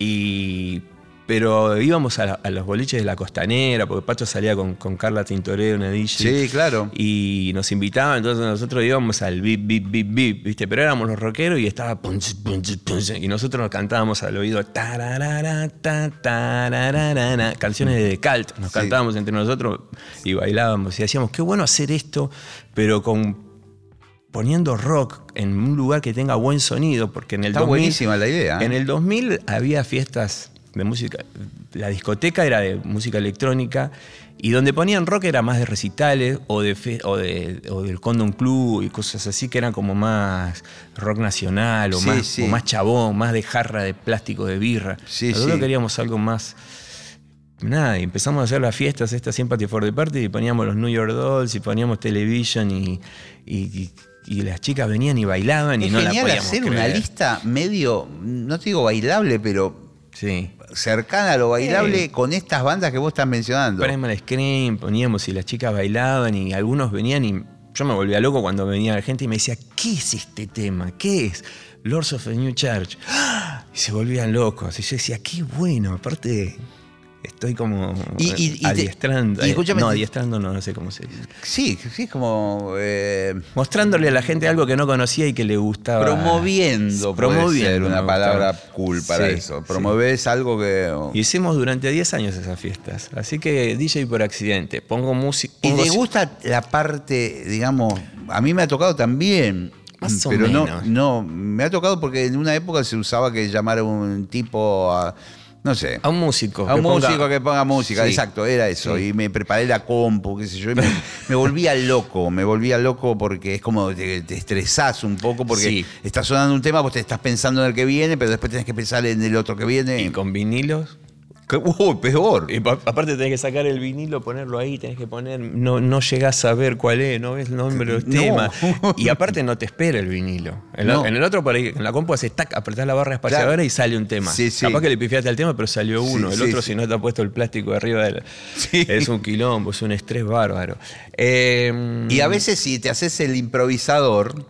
Y, pero íbamos a, la- a los boliches de la costanera, porque Pacho salía con, con Carla Tintorero, una DJ. Sí, claro. Y nos invitaban, entonces nosotros íbamos al bip, bip, bip, bip, ¿viste? Pero éramos los rockeros y estaba punch, punch, punch, y nosotros nos cantábamos al oído tararara, ta, tararara, canciones de Cult, nos Sí. cantábamos entre nosotros y bailábamos y decíamos, qué bueno hacer esto, pero con poniendo rock en un lugar que tenga buen sonido, porque en el Está 2000, buenísima la idea. ¿eh? En el 2000 había fiestas de música, la discoteca era de música electrónica y donde ponían rock era más de recitales o, de fe- o, de, o del Condom Club y cosas así que eran como más rock nacional o, Sí, más, sí. o más chabón, más de jarra de plástico de birra. Sí, Nosotros queríamos algo más nada, y empezamos a hacer las fiestas, esta Sympathy for the Party, y poníamos los New York Dolls, y poníamos Television, y, y- y las chicas venían y bailaban, y Es no la podíamos hacer una lista medio, no te digo bailable, pero Sí. cercana a lo bailable Sí. con estas bandas que vos estás mencionando. Primal Scream, poníamos y las chicas bailaban y algunos venían y yo me volvía loco cuando venía la gente y me decía, ¿qué es este tema? ¿Qué es? Lords of the New Church. ¡Ah! Y se volvían locos. Y yo decía, qué bueno, aparte estoy como Y- y- y te- adiestrando. y escúchame, no, adiestrando no, no sé cómo se dice. Sí, sí, es como eh, Mostrándole a la gente algo que no conocía y que le gustaba. promoviendo, puede ser una palabra cool para Sí, eso. sí. Promovés algo que... Hicimos durante 10 años esas fiestas. Así que DJ por accidente. Pongo música. ¿Y te gusta la parte, digamos, a mí me ha tocado también, Más o pero no, menos. no, me ha tocado porque en una época se usaba que llamar a un tipo a, no sé, A un músico. a un que ponga- músico que ponga música, Sí. exacto, era eso. Sí. Y me preparé la compu, qué sé yo, y me, me volvía loco, me volvía loco porque es como te, te estresás un poco porque Sí. está sonando un tema, vos te estás pensando en el que viene, pero después tenés que pensar en el otro que viene. Y con vinilos. Uy, peor. Y pa- aparte tenés que sacar el vinilo, ponerlo ahí, tenés que poner, no, no llegás a ver cuál es, no ves el nombre del No. tema. Y aparte no te espera el vinilo. En, la- No. en el otro, por ahí, en la compu haces tac, apretás la barra espaciadora Claro. y sale un tema. Sí, sí. Capaz que le pifiaste al tema, pero salió Sí, uno. el otro, si no te ha puesto el plástico de arriba del. Es un quilombo, es un estrés bárbaro. Eh, Y a veces si te haces el improvisador,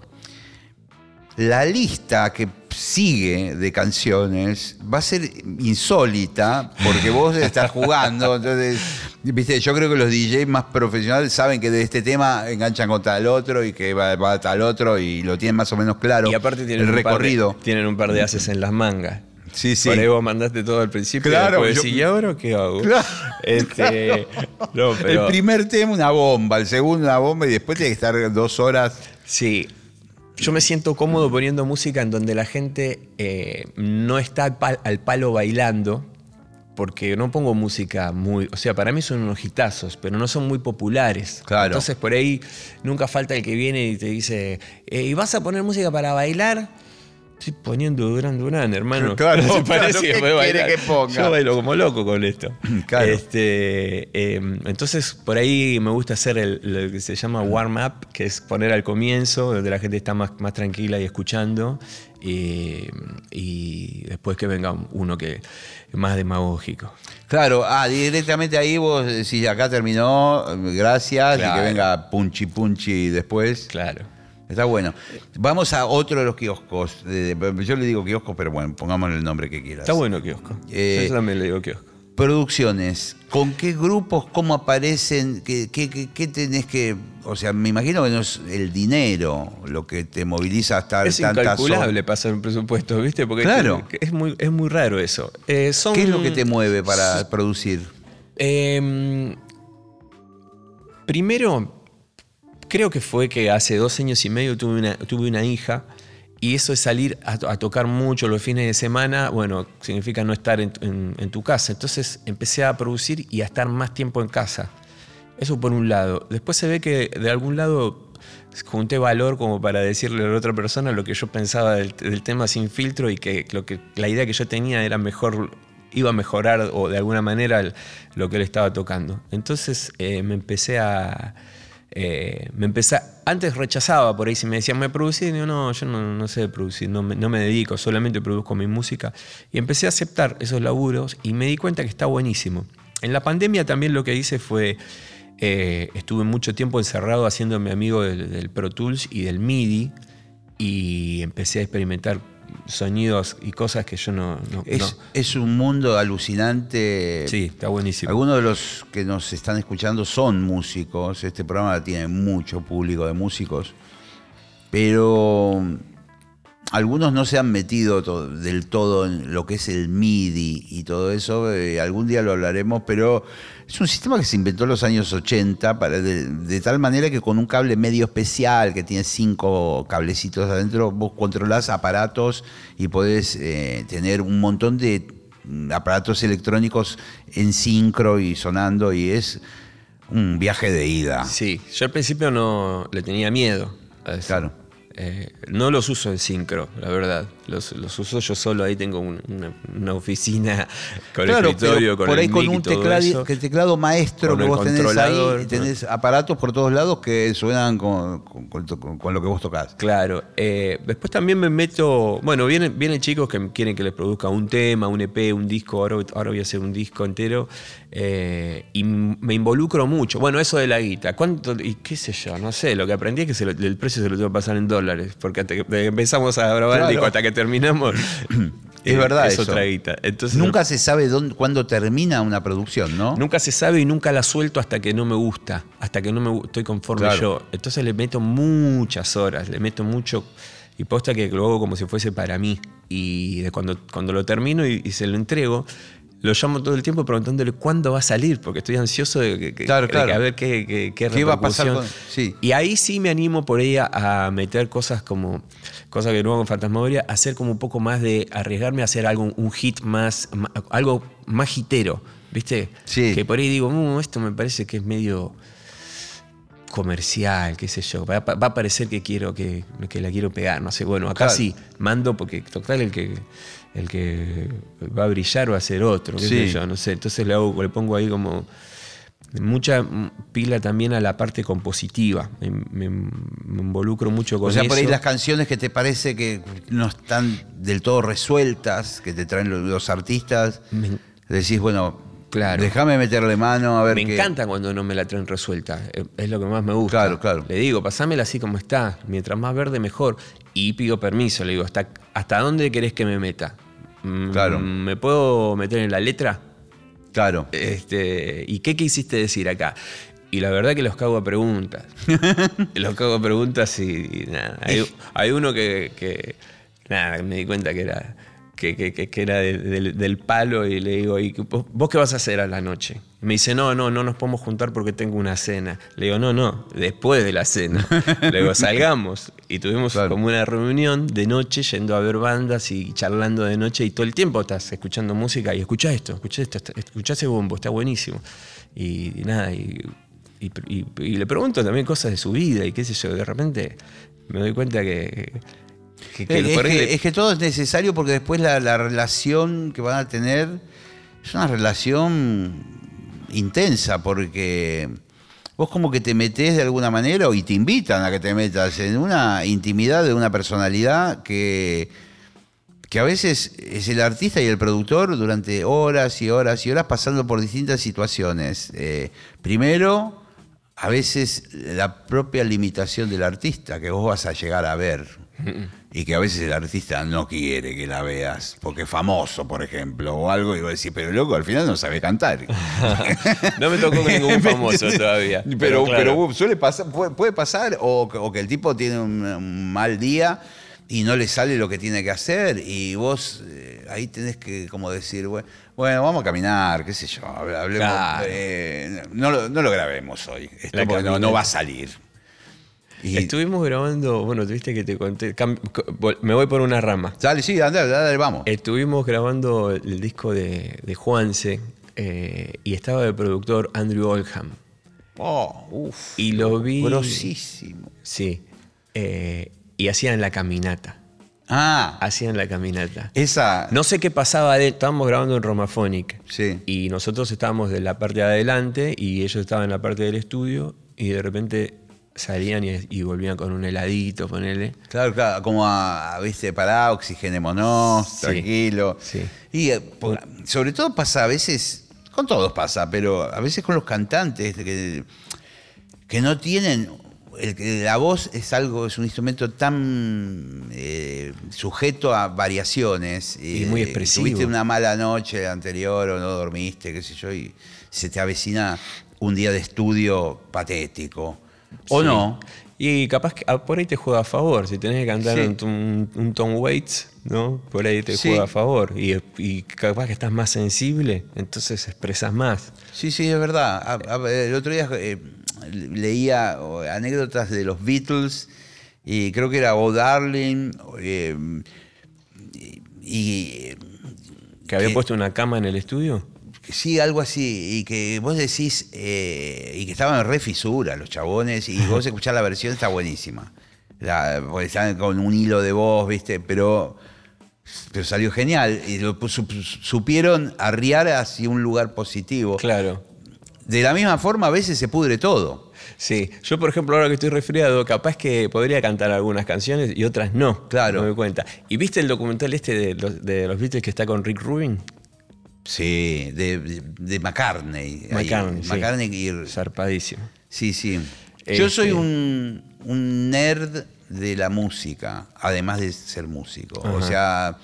la lista que sigue de canciones va a ser insólita porque vos estás jugando. Entonces, viste, yo creo que los DJs más profesionales saben que de este tema enganchan con tal otro y que va, va tal otro y lo tienen más o menos claro. y aparte tienen el un par de- recorrido. tienen un par de haces en las mangas. Sí, sí. Por ahí vos mandaste todo al principio Claro, y después yo- ¿y ahora qué hago? Claro. Este, no, pero, El primer tema una bomba, el segundo una bomba y después tiene que estar dos horas. Sí. Yo me siento cómodo poniendo música en donde la gente eh, no está al, pal- al palo bailando, porque no pongo música muy. O sea, para mí son unos hitazos, pero no son muy populares. Claro. Entonces por ahí nunca falta el que viene y te dice, eh, ¿y vas a poner música para bailar? Estoy poniendo Duran Duran, hermano. Claro, ¿No parece ¿qué que puede quiere bailar? que ponga? Yo bailo como loco con esto. Claro. Este, eh, entonces, por ahí me gusta hacer el- lo que se llama warm up, que es poner al comienzo, donde la gente está más, más tranquila y escuchando, y, y después que venga uno que más demagógico. Claro, ah, directamente ahí vos decís, acá terminó, gracias, y que venga punchi punchi después. Claro. Está bueno. Vamos a otro de los kioscos. yo le digo kioscos, pero bueno, pongámosle el nombre que quieras. Está bueno kiosco. Eh, Yo también le digo kiosco. Producciones. ¿Con qué grupos, cómo aparecen? ¿Qué, qué- qué- qué tenés que...? O sea, me imagino que no es el dinero lo que te moviliza a estar Es tantas incalculable pasar un presupuesto, ¿viste? Porque Claro. es muy, es muy raro eso. Eh, son- ¿Qué es lo que te mueve para producir? Eh, primero, creo que fue que hace dos años y medio tuve una, tuve una hija y eso es salir a, tocar mucho los fines de semana, bueno, significa no estar en, en- tu casa. Entonces empecé a producir y a estar más tiempo en casa. Eso por un lado. Después se ve que de algún lado junté valor como para decirle a la otra persona lo que yo pensaba del, tema sin filtro y que, lo que la idea que yo tenía era mejor, iba a mejorar o de alguna manera lo que él estaba tocando. Entonces eh, me empecé a... eh, me empecé, antes rechazaba por ahí si me decían, ¿me producís? No, yo no, no sé producir, no me, no me dedico, solamente produzco mi música. Y empecé a aceptar esos laburos y me di cuenta que está buenísimo. En la pandemia también lo que hice fue, eh, estuve mucho tiempo encerrado haciéndome amigo del, del Pro Tools y del MIDI y empecé a experimentar sonidos y cosas que yo no... no- Es, no. es un mundo alucinante. Sí, está buenísimo. Algunos de los que nos están escuchando son músicos. Este programa tiene mucho público de músicos. Pero algunos no se han metido del todo en lo que es el MIDI y todo eso. eh, algún día lo hablaremos, pero es un sistema que se inventó en los años 80 para, de, de tal manera que con un cable medio especial que tiene cinco cablecitos adentro, vos controlás aparatos y podés eh, tener un montón de mm, aparatos electrónicos en sincro y sonando y es un viaje de ida. Sí, yo al principio no le tenía miedo a eso. Claro. Eh, no los uso en sincro, la verdad. Los, los uso yo solo. Ahí tengo un- una, una oficina con Claro, escritorio, con por el ahí con mic un teclado, que el teclado maestro que vos tenés ahí, tenés aparatos por todos lados que suenan con, con- con- con lo que vos tocás. Claro. eh, después también me meto. Bueno, vienen, vienen chicos que quieren que les produzca un tema, un EP, un disco. Ahora, ahora voy a hacer un disco entero. eh, y me involucro mucho. Bueno, eso de la guita. ¿Cuánto? Y qué sé yo, no sé. Lo que aprendí es que se lo- el precio se lo tengo que pasar en dólares. Porque hasta que empezamos a grabar el disco hasta que terminamos. Es eh, verdad Es eso. otra guita. Entonces, Nunca se sabe dónde, cuándo termina una producción, ¿no? Nunca se sabe y nunca la suelto hasta que no me gusta, hasta que no me estoy conforme Claro. yo. Entonces le meto muchas horas, le meto mucho y posta que lo hago como si fuese para mí. Y de cuando, cuando lo termino y, y se lo entrego, lo llamo todo el tiempo preguntándole cuándo va a salir, porque estoy ansioso de que, Claro, de claro. que a ver qué, qué, qué ¿Qué va a pasar repercusión. con- sí. Y ahí sí me animo por ahí a, meter cosas como, cosas que no hago en Fantasmagoria, hacer como un poco más de arriesgarme a hacer algo, un hit más, algo más hitero, ¿viste? Sí. Que por ahí digo, "Mm, esto me parece que es medio comercial, qué sé yo. Va, a- va a parecer que quiero que, que la quiero pegar, no sé. Bueno, acá Claro. sí, mando porque total el que el que va a brillar va a ser otro, qué Sí. sé yo, no sé. Entonces le hago, le pongo ahí como mucha pila también a la parte compositiva. Me, me- me involucro mucho con O sea, por ahí eso. las canciones que te parece que no están del todo resueltas, que te traen los, los artistas, Me- decís, bueno, Claro. déjame meterle mano a ver Me encanta cuando no me la traen resuelta. Eh, Es lo que más me gusta. Claro, claro. Le digo, pasámela así como está. Mientras más verde, mejor. Y pido permiso. Le digo, ¿hasta, hasta dónde querés que me meta? Mm, Claro. ¿Me puedo meter en la letra? Claro. Este, ¿Y qué quisiste decir acá? Y la verdad que los cago a preguntas. los cago a preguntas y, y nada. Hay, hay uno que, que, nada, me di cuenta que era, que, que- que- era de- del, del palo y le digo, ¿y vos, qué vas a hacer a la noche? Me dice, no, no, no nos podemos juntar porque tengo una cena. Le digo, no, no, después de la cena. Le digo, salgamos. Y tuvimos Claro. como una reunión de noche yendo a ver bandas y charlando de noche y todo el tiempo estás escuchando música y escuchá esto, escuchá esto, está- escuchá ese bombo, está buenísimo. Y, y nada, y- y le pregunto también cosas de su vida y qué sé yo, de repente me doy cuenta que... que- que es, que, le- es que todo es necesario porque después la, la relación que van a tener es una relación intensa porque vos como que te metés de alguna manera y te invitan a que te metas en una intimidad de una personalidad que, que a veces es el artista y el productor durante horas y horas y horas pasando por distintas situaciones. Eh, primero, a veces la propia limitación del artista que vos vas a llegar a ver y que a veces el artista no quiere que la veas porque es famoso, por ejemplo, o algo, y vos decís, pero loco, al final no sabe cantar. no me tocó con ningún famoso todavía. Pero, claro. pero suele pasar, puede, pasar, o, que- o que el tipo tiene un, un mal día y no le sale lo que tiene que hacer, y vos eh, ahí tenés que como decir, bueno, bueno, vamos a caminar, qué sé yo, hable- hablemos, Claro. eh, no, lo- no lo grabemos hoy, esto no, no va a salir. Y, Estuvimos grabando, bueno, tuviste que te conté, me voy por una rama. Dale, sí, dale, dale, vamos. Estuvimos grabando el disco de, de Juanse eh, y estaba de productor Andrew Oldham. Oh, uf, Y lo vi. grosísimo. Sí. eh, y hacían la caminata. Ah, Hacían la caminata. esa. No sé qué pasaba, de, estábamos grabando en Romaphonic. Sí. Y nosotros estábamos de la parte de adelante y ellos estaban en la parte del estudio y de repente salían y, y volvían con un heladito, ponele. Claro, claro, como a, a, viste, pará, oxigenémonos, Sí, tranquilo. sí. Y eh, por- sobre todo pasa a veces, con todos pasa, pero a veces con los cantantes que, que no tienen, el, la voz es algo, es un instrumento tan eh, sujeto a variaciones. Y muy eh, expresivo. Tuviste una mala noche anterior o no dormiste, qué sé yo, y se te avecina un día de estudio patético. O Sí. no. Y capaz que ah, por ahí te juega a favor. Si tenés que cantar Sí. un, un- un Tom Waits, ¿no? Por ahí te Sí. juega a favor. Y, y capaz que estás más sensible, entonces expresas más. Sí, sí, es verdad. A- a- el otro día eh, leía oh, anécdotas de los Beatles y creo que era Bo Darling eh, y, Que había Que- puesto una cama en el estudio. sí, algo así, y que vos decís, eh, y que estaban re fisura los chabones, y vos escuchás la versión, está buenísima. la, porque estaban con un hilo de voz, ¿viste? Pero, pero salió genial. Y lo supieron arriar hacia un lugar positivo. Claro. De la misma forma, a veces se pudre todo. Sí, yo por ejemplo ahora que estoy resfriado, capaz que podría cantar algunas canciones y otras no. Claro. No me doy cuenta. ¿Y viste el documental este de los, de los Beatles que está con Rick Rubin? Sí, de, de- de McCartney. McCartney, sí. McCartney y- Zarpadísimo. Sí, sí. Yo Este- soy un, un nerd de la música, además de ser músico. O sea,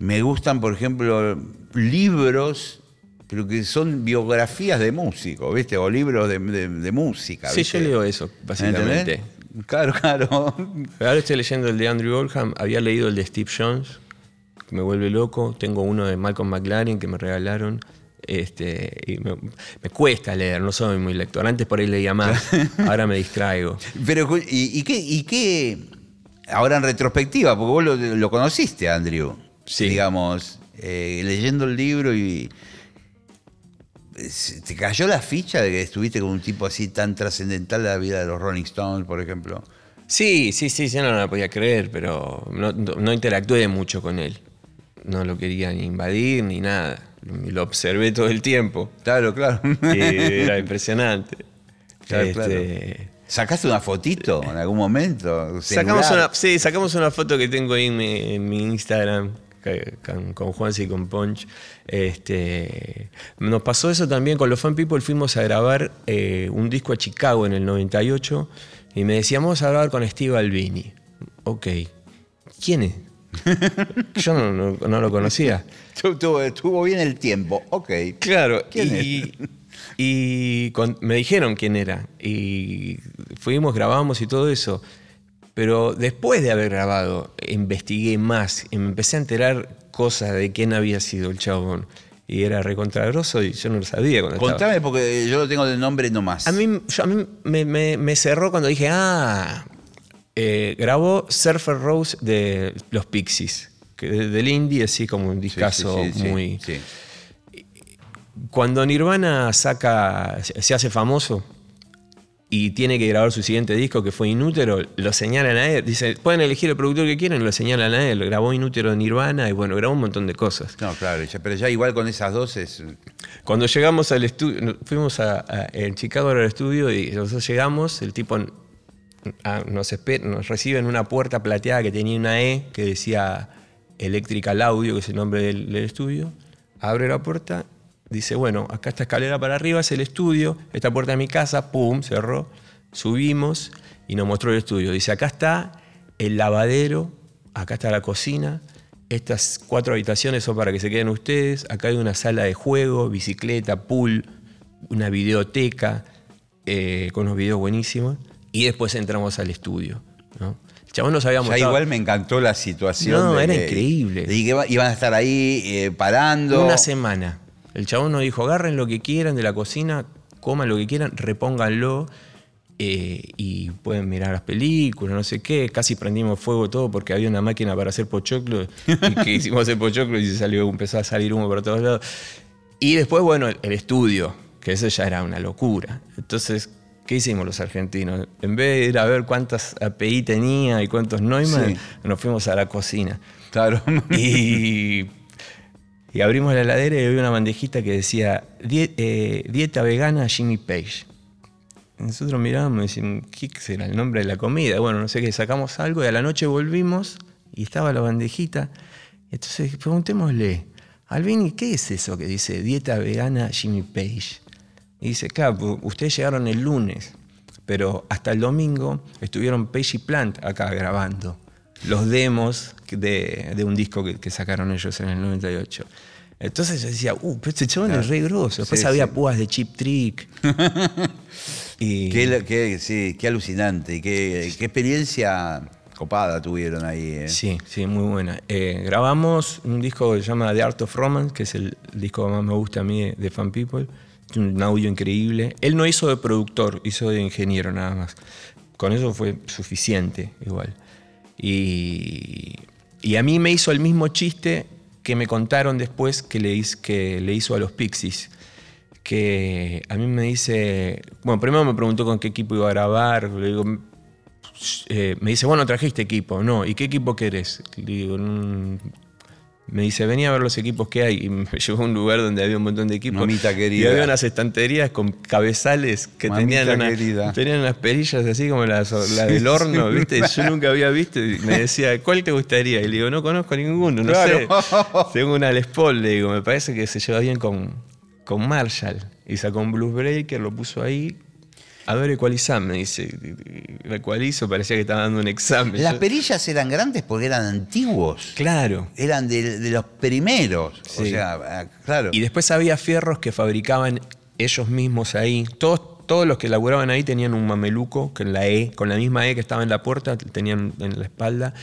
me gustan, por ejemplo, libros, pero que son biografías de músicos, ¿viste? O libros de, de- de música. Sí, ¿viste? yo leo eso, básicamente. ¿Entendés? Claro, claro. Ahora estoy leyendo el de Andrew Oldham, había leído el de Steve Jones, que me vuelve loco. Tengo uno de Malcolm McLaren que me regalaron. Este, y me, me cuesta leer, no soy muy lector. Antes por ahí leía más, ahora me distraigo. Pero, ¿y, y qué, ¿y qué? Ahora en retrospectiva, porque vos lo, lo conociste, Andrew. Sí. Digamos, eh, leyendo el libro y. ¿Te cayó la ficha de que estuviste con un tipo así tan trascendental de la vida de los Rolling Stones, por ejemplo? Sí, sí, sí, yo no lo podía creer, pero no, interactué mucho con él. No lo quería ni invadir ni nada. Lo observé todo el tiempo. Claro, claro. Y era impresionante. Claro, Este, ¿Sacaste una fotito en algún momento? Sacamos una, sí, sacamos una foto que tengo ahí en mi, en mi Instagram con, Juanse y con Ponch. Este, nos pasó eso también con los Fan People. Fuimos a grabar eh, un disco a Chicago en el 98 y me decíamos vamos a grabar con Steve Albini. Ok. ¿Quién es? Yo no, no- no lo conocía. Estuvo, bien el tiempo. Ok. Claro, ¿Quién y, y con- me dijeron quién era. Y fuimos, grabamos y todo eso. Pero después de haber grabado, investigué más y me empecé a enterar cosas de quién había sido el chabón. Y era recontragroso y yo no lo sabía cuando estaba. Contame porque yo lo tengo de nombre nomás. A mí, yo- a mí me, me- me cerró cuando dije, ah, eh, grabó Surfer Rose de los Pixies, que de- del indie, así como un discazo sí, sí, sí, muy... Cuando Nirvana saca, se hace famoso y tiene que grabar su siguiente disco, que fue Inútero, lo señalan a él. Dice, pueden elegir el productor que quieran, lo señalan a él. Grabó Inútero de Nirvana y bueno, grabó un montón de cosas. No, claro, pero ya igual con esas dos es. Cuando llegamos al estudio, fuimos a, a- en Chicago al estudio y nosotros llegamos, el tipo ah, nos, recibe en una puerta plateada que tenía una E que decía Electrical Audio, que es el nombre del, del estudio. Abre la puerta, dice, bueno, acá esta escalera para arriba es el estudio, esta puerta es mi casa, pum, cerró. Subimos y nos mostró el estudio. Dice, acá está el lavadero, acá está la cocina, estas cuatro habitaciones son para que se queden ustedes, acá hay una sala de juego, bicicleta, pool, una videoteca eh, con unos videos buenísimos y después entramos al estudio. ¿no? El chabón nos había mostrado igual me encantó la situación. No, de era que- increíble. De que iba- iban a estar ahí eh, parando. una semana. El chabón nos dijo, agarren lo que quieran de la cocina, coman lo que quieran, repónganlo eh, y pueden mirar las películas, no sé qué. Casi prendimos fuego todo porque había una máquina para hacer pochoclo y que hicimos el pochoclo y se salió, empezó a salir humo por todos lados. Y después, bueno, el, el estudio, que eso ya era una locura. Entonces, ¿qué hicimos los argentinos? En vez de ir a ver cuántas API tenía y cuántos Neumann, Sí. nos fuimos a la cocina. Claro. Y, y abrimos la heladera y había una bandejita que decía "Die- eh, dieta vegana Jimmy Page. Nosotros mirábamos y decíamos, ¿qué será el nombre de la comida? Bueno, no sé qué, sacamos algo y a la noche volvimos y estaba la bandejita. Entonces preguntémosle, Albini, ¿qué es eso que dice dieta vegana Jimmy Page? Y dice, claro, pu- ustedes llegaron el lunes, pero hasta el domingo estuvieron Page y Plant acá grabando los demos de, de un disco que, que sacaron ellos en el 98. Entonces yo decía, uh, pero este chabón es re grosso. Después Sí, había sí. púas de Chip Trick. y, Qué, qué- sí, qué alucinante. Qué, qué experiencia copada tuvieron ahí. eh. Sí, sí, muy buena. Eh, grabamos un disco que se llama The Art of Romance, que es el disco que más me gusta a mí de, de Fan People. Un audio increíble. Él no hizo de productor, hizo de ingeniero nada más. Con eso fue suficiente igual. Y, y a mí me hizo el mismo chiste que me contaron después que le, que le hizo a los Pixies. Que a mí me dice. Bueno, primero me preguntó con qué equipo iba a grabar. Le digo, eh, me dice, bueno, trajiste equipo. No, ¿y qué equipo querés? Le digo, "Mm". Me dice, vení a ver los equipos que hay. Y me llevó a un lugar donde había un montón de equipos. Mamita Y querida. había unas estanterías con cabezales que Mamita tenían, una- tenían unas perillas así como las la del horno, ¿viste? Yo nunca había visto. Y me decía, ¿cuál te gustaría? Y le digo, no conozco ninguno, no Claro. sé. Tengo una Les Paul, le digo, me parece que se lleva bien con, con Marshall. Y sacó un Blues Breaker, lo puso ahí. A ver, ecualizame, me dice. Ecualizo, parecía que estaba dando un examen. Las perillas eran grandes porque eran antiguos. Claro. Eran de, de los primeros. O sea, ah, claro. Y después había fierros que fabricaban ellos mismos ahí. Todos, todos los que laburaban ahí tenían un mameluco con la E, con la misma E que estaba en la puerta, tenían en la espalda.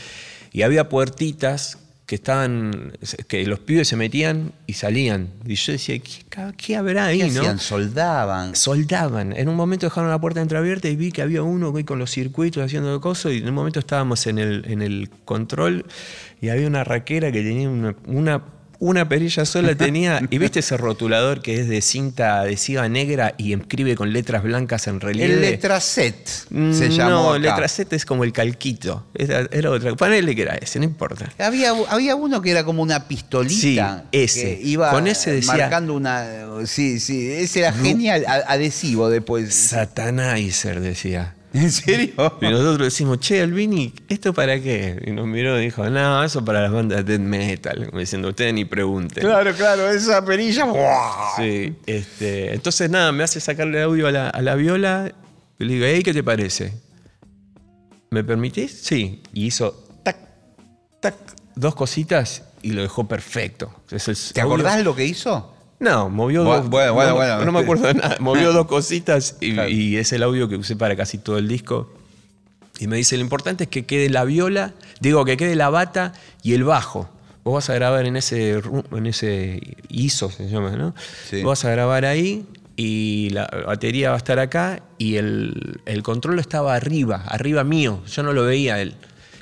Y había puertitas que estaban, que los pibes se metían y salían. Y yo decía, ¿qué, qué habrá ahí, ¿Qué no? Soldaban. soldaban. En un momento dejaron la puerta entreabierta y vi que había uno con los circuitos haciendo cosas y en un momento estábamos en el, en el control y había una raquera que tenía una, una, una perilla sola tenía y viste ese rotulador que es de cinta adhesiva negra y escribe con letras blancas en relieve. El letraset se Mm, llamó. No, acá. el letracet es como el calquito. Era, era otra. Ponele que era ese, no importa. Había, había uno que era como una pistolita. Sí, ese. Que iba Con ese decía- marcando una. Sí, sí. Ese era genial. Adhesivo después. Satanizer decía. ¿En serio? Y nosotros decimos, che, Albini, ¿esto para qué? Y nos miró y dijo, no, eso para las bandas de death metal. Como diciendo, ustedes ni pregunten. Claro, claro. Esa perilla. ¡buah! Sí, este, entonces nada, me hace sacarle audio a la, a la viola. Y le digo, hey, ¿qué te parece? ¿Me permitís? Sí. Y hizo tac, tac, dos cositas y lo dejó perfecto. Es ¿Te audio- acordás lo que hizo? No, movió dos. bueno, bueno, no, bueno. no me acuerdo de nada. Movió dos cositas y, Claro. y es el audio que usé para casi todo el disco. Y me dice: Lo importante es que quede la viola, digo, que quede la bata y el bajo. Vos vas a grabar en ese, en ese ISO, se llama, ¿no? Sí. Vos vas a grabar ahí y la batería va a estar acá y el, el control estaba arriba, arriba mío. Yo no lo veía él.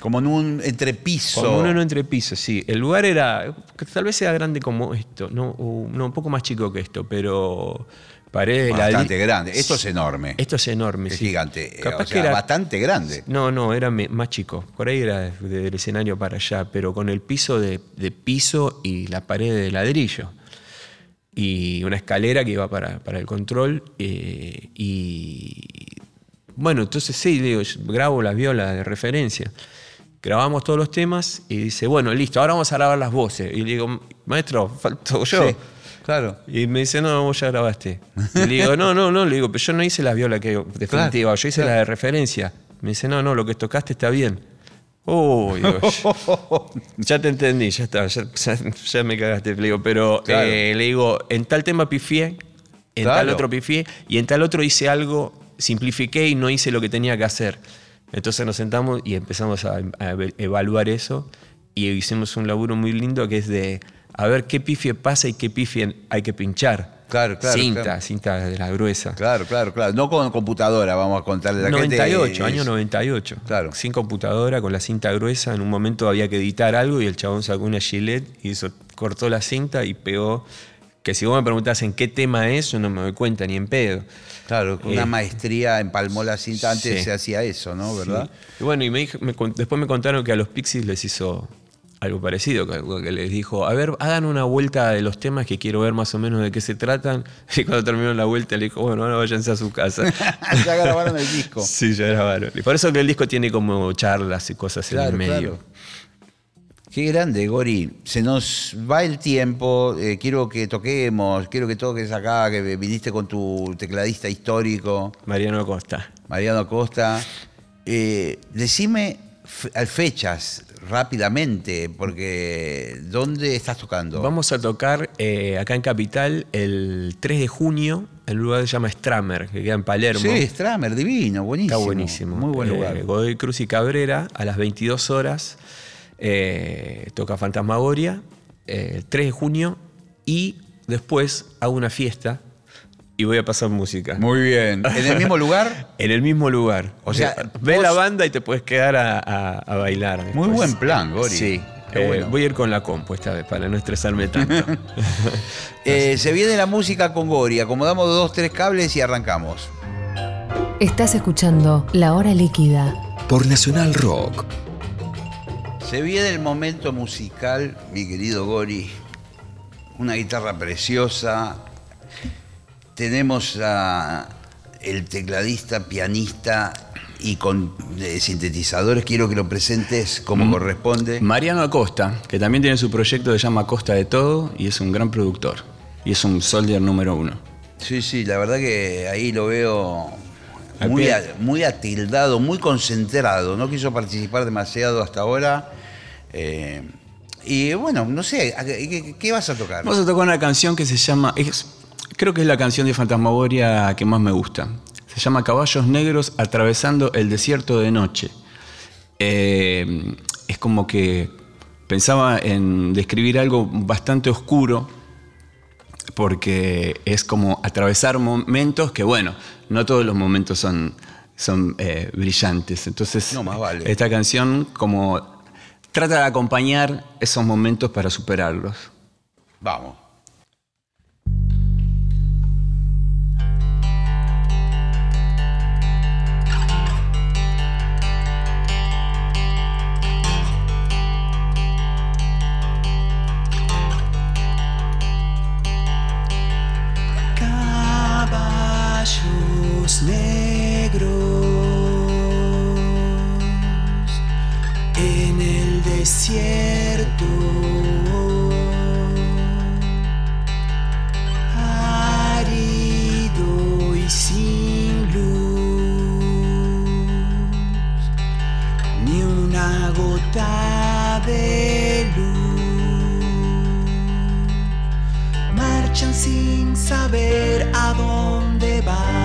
Como en un entrepiso. Como en un entrepiso, sí. El lugar era, tal vez sea grande como esto, no, un poco más chico que esto, pero paredes de Bastante grande. Esto es enorme. Esto es enorme, es sí. gigante. Capaz o que sea, era- bastante grande. No, no, era más chico. Por ahí era de- del escenario para allá, pero con el piso de, de piso y la pared de ladrillo. Y una escalera que iba para, para el control. eh, y bueno, entonces sí, digo, grabo las violas de referencia. Grabamos todos los temas y dice, bueno, listo, ahora vamos a grabar las voces. Y le digo, maestro, falto yo. Sí, claro. Y me dice, no, vos ya grabaste. Y le digo, no, no, no, le digo, pero yo no hice la viola que definitiva, yo hice claro. la de referencia. Me dice, no, no, lo que tocaste está bien. Uy, digo, ya te entendí, ya está, ya, ya- ya me cagaste, le digo, pero Claro. eh, le digo, en tal tema pifié, en tal otro pifié, y en tal otro hice algo, simplifiqué y no hice lo que tenía que hacer. Entonces nos sentamos y empezamos a, a evaluar eso y hicimos un laburo muy lindo que es de a ver qué pifie pasa y qué pifie hay que pinchar. Claro, claro, Cinta, claro. cinta de la gruesa. Claro, claro, claro. No con computadora, vamos a contarle a la gente. 98, es- año 98. Claro. Sin computadora, con la cinta gruesa. En un momento había que editar algo y el chabón sacó una gilet y hizo, cortó la cinta y pegó. Que si vos me preguntás en qué tema es, yo no me doy cuenta ni en pedo. Claro, con una Eh, maestría empalmó la cinta. Antes sí. se hacía eso, ¿no? ¿Verdad? Y bueno, y me dijo- me después me contaron que a los Pixies les hizo algo parecido, que, que les dijo, a ver, hagan una vuelta de los temas que quiero ver más o menos de qué se tratan. Y cuando terminó la vuelta le dijo, bueno, ahora váyanse a su casa. ya grabaron el disco. sí, ya grabaron. Y por eso que el disco tiene como charlas y cosas en el medio. claro. Qué grande, Gori. Se nos va el tiempo. eh, quiero que toquemos, quiero que toques acá, que viniste con tu tecladista histórico, Mariano Acosta. Mariano Acosta. Eh, decime fechas rápidamente, porque ¿dónde estás tocando? Vamos a tocar eh, acá en Capital el 3 de junio en un lugar que se llama Stramer, que queda en Palermo. Sí, Stramer, divino, buenísimo. Está buenísimo. Muy buen Eh, lugar. Godoy Cruz y Cabrera a las 22 horas. Eh, toca Fantasmagoria eh, el 3 de junio y después hago una fiesta y voy a pasar música. Muy bien. ¿En el mismo lugar? En el mismo lugar. O sea, ve vos- la banda y te puedes quedar a, a- a bailar. Muy buen plan, Gori. Sí. Eh, bueno. Voy a ir con la compu esta vez para no estresarme tanto. Eh, se viene la música con Gori. Acomodamos dos, tres cables y arrancamos. Estás escuchando La Hora Líquida. por Nacional Rock. Se viene el momento musical, mi querido Gori. Una guitarra preciosa. Tenemos a el tecladista, pianista y con eh, sintetizadores. Quiero que lo presentes como corresponde. Mariano Acosta, que también tiene su proyecto que se llama Acosta de Todo y es un gran productor. Y es un soldier número uno. Sí, sí, la verdad que ahí lo veo muy, pie. a- muy atildado, muy concentrado. No quiso participar demasiado hasta ahora. Eh, y bueno, no sé, ¿a ¿qué, qué- qué vas a tocar? Vamos a tocar una canción que se llama. es- creo que es la canción de Fantasmagoria que más me gusta. Se llama Caballos Negros atravesando el desierto de noche. Eh, es como que pensaba en describir algo bastante oscuro, porque es como atravesar momentos que, bueno, no todos los momentos son, son eh, brillantes. Entonces, No, más vale. esta canción como trata de acompañar esos momentos para superarlos. Vamos. Caballos negros en el desierto. Árido y sin luz, ni una gota de luz marchan sin saber a dónde van.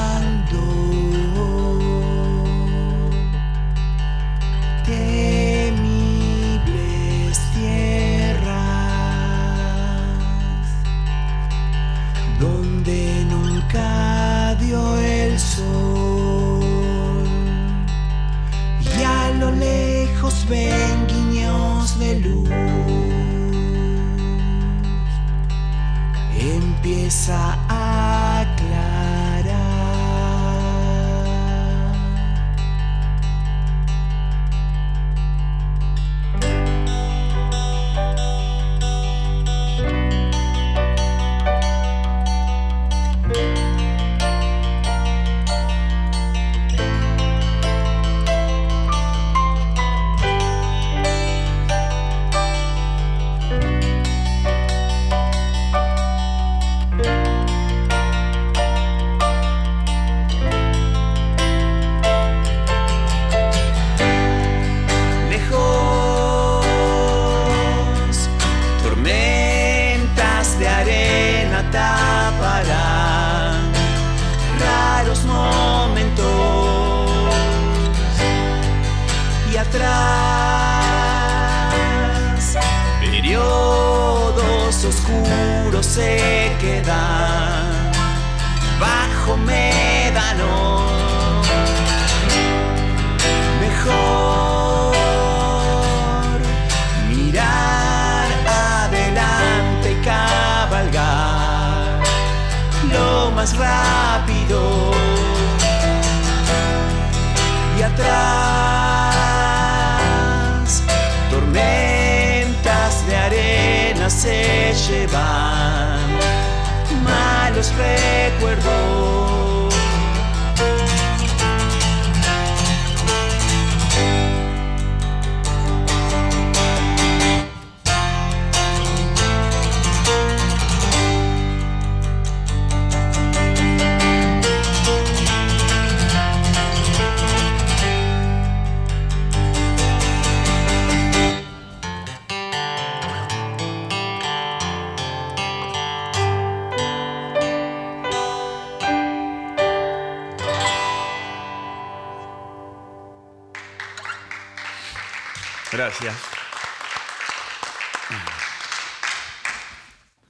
Gracias.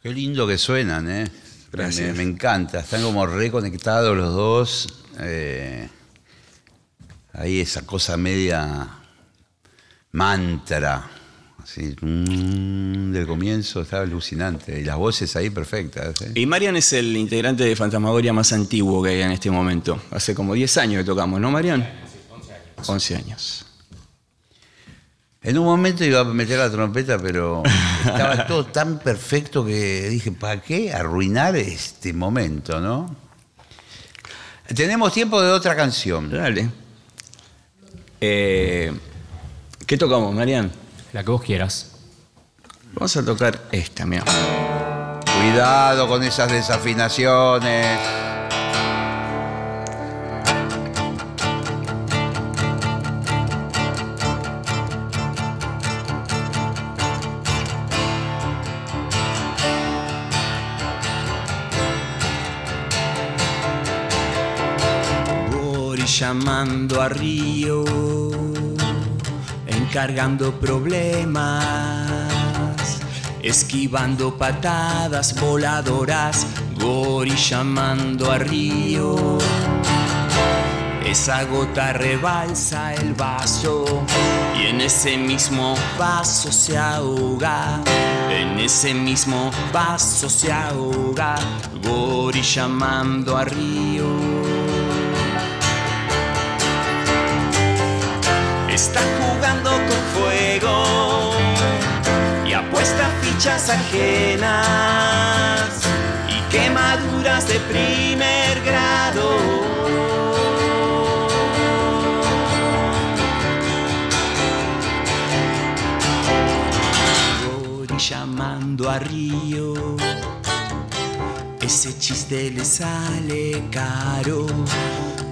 Qué lindo que suenan, ¿eh? Gracias. Me, me encanta. Están como reconectados los dos. Eh, ahí esa cosa media mantra. Así, mm, del comienzo está alucinante. Y las voces ahí perfectas. ¿eh? Y Marian es el integrante de Fantasmagoria más antiguo que hay en este momento. Hace como 10 años que tocamos, ¿no, Marian? 11 años. En un momento iba a meter la trompeta, pero estaba todo tan perfecto que dije, ¿para qué arruinar este momento, no? Tenemos tiempo de otra canción. Dale. Eh, ¿Qué tocamos, Marian? La que vos quieras. Vamos a tocar esta, mira. Cuidado con esas desafinaciones. Llamando a Río, encargando problemas, esquivando patadas voladoras. Gori llamando a Río, esa gota rebalsa el vaso y en ese mismo vaso se ahoga. En ese mismo vaso se ahoga. Gori llamando a Río. Está jugando con fuego y apuesta fichas ajenas y quemaduras de primer grado. Gori llamando a Río, ese chiste le sale caro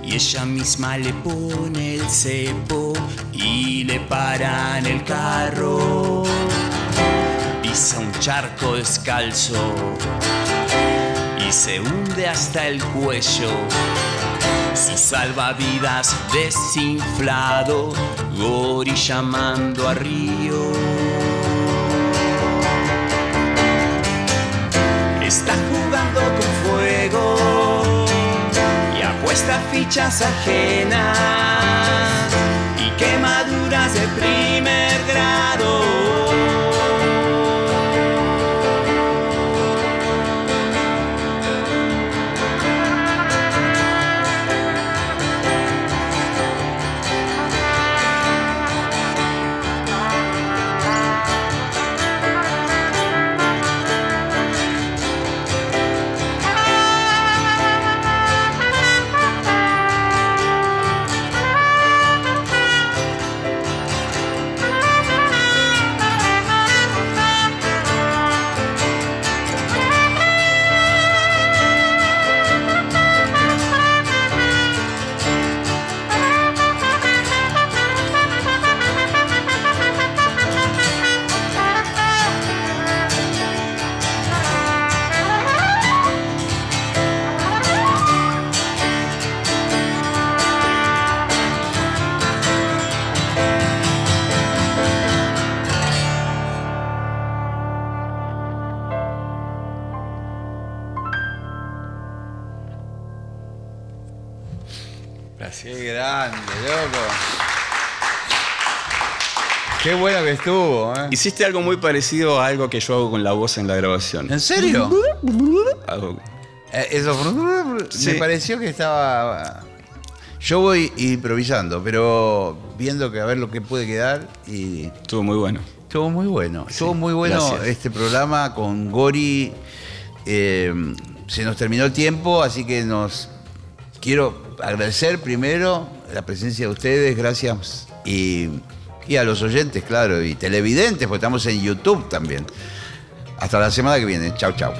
y ella misma le pone el cepo y le paran el carro. Pisa un charco descalzo y se hunde hasta el cuello. Su salvavidas desinflado, Gori llamando a Río. Está jugando con y apuesta fichas ajenas y quemaduras de primer grado. Hiciste algo muy parecido a algo que yo hago con la voz en la grabación. ¿En serio? Algo- Eh, Eso Sí. me pareció que estaba. Yo voy improvisando, pero viendo que a ver lo que puede quedar y Estuvo muy bueno. estuvo muy bueno. Estuvo muy bueno gracias. este programa con Gori. Eh, se nos terminó el tiempo, así que nos quiero agradecer primero la presencia de ustedes, gracias y, y a los oyentes, claro, y televidentes, porque estamos en YouTube también. Hasta la semana que viene. Chau, chau.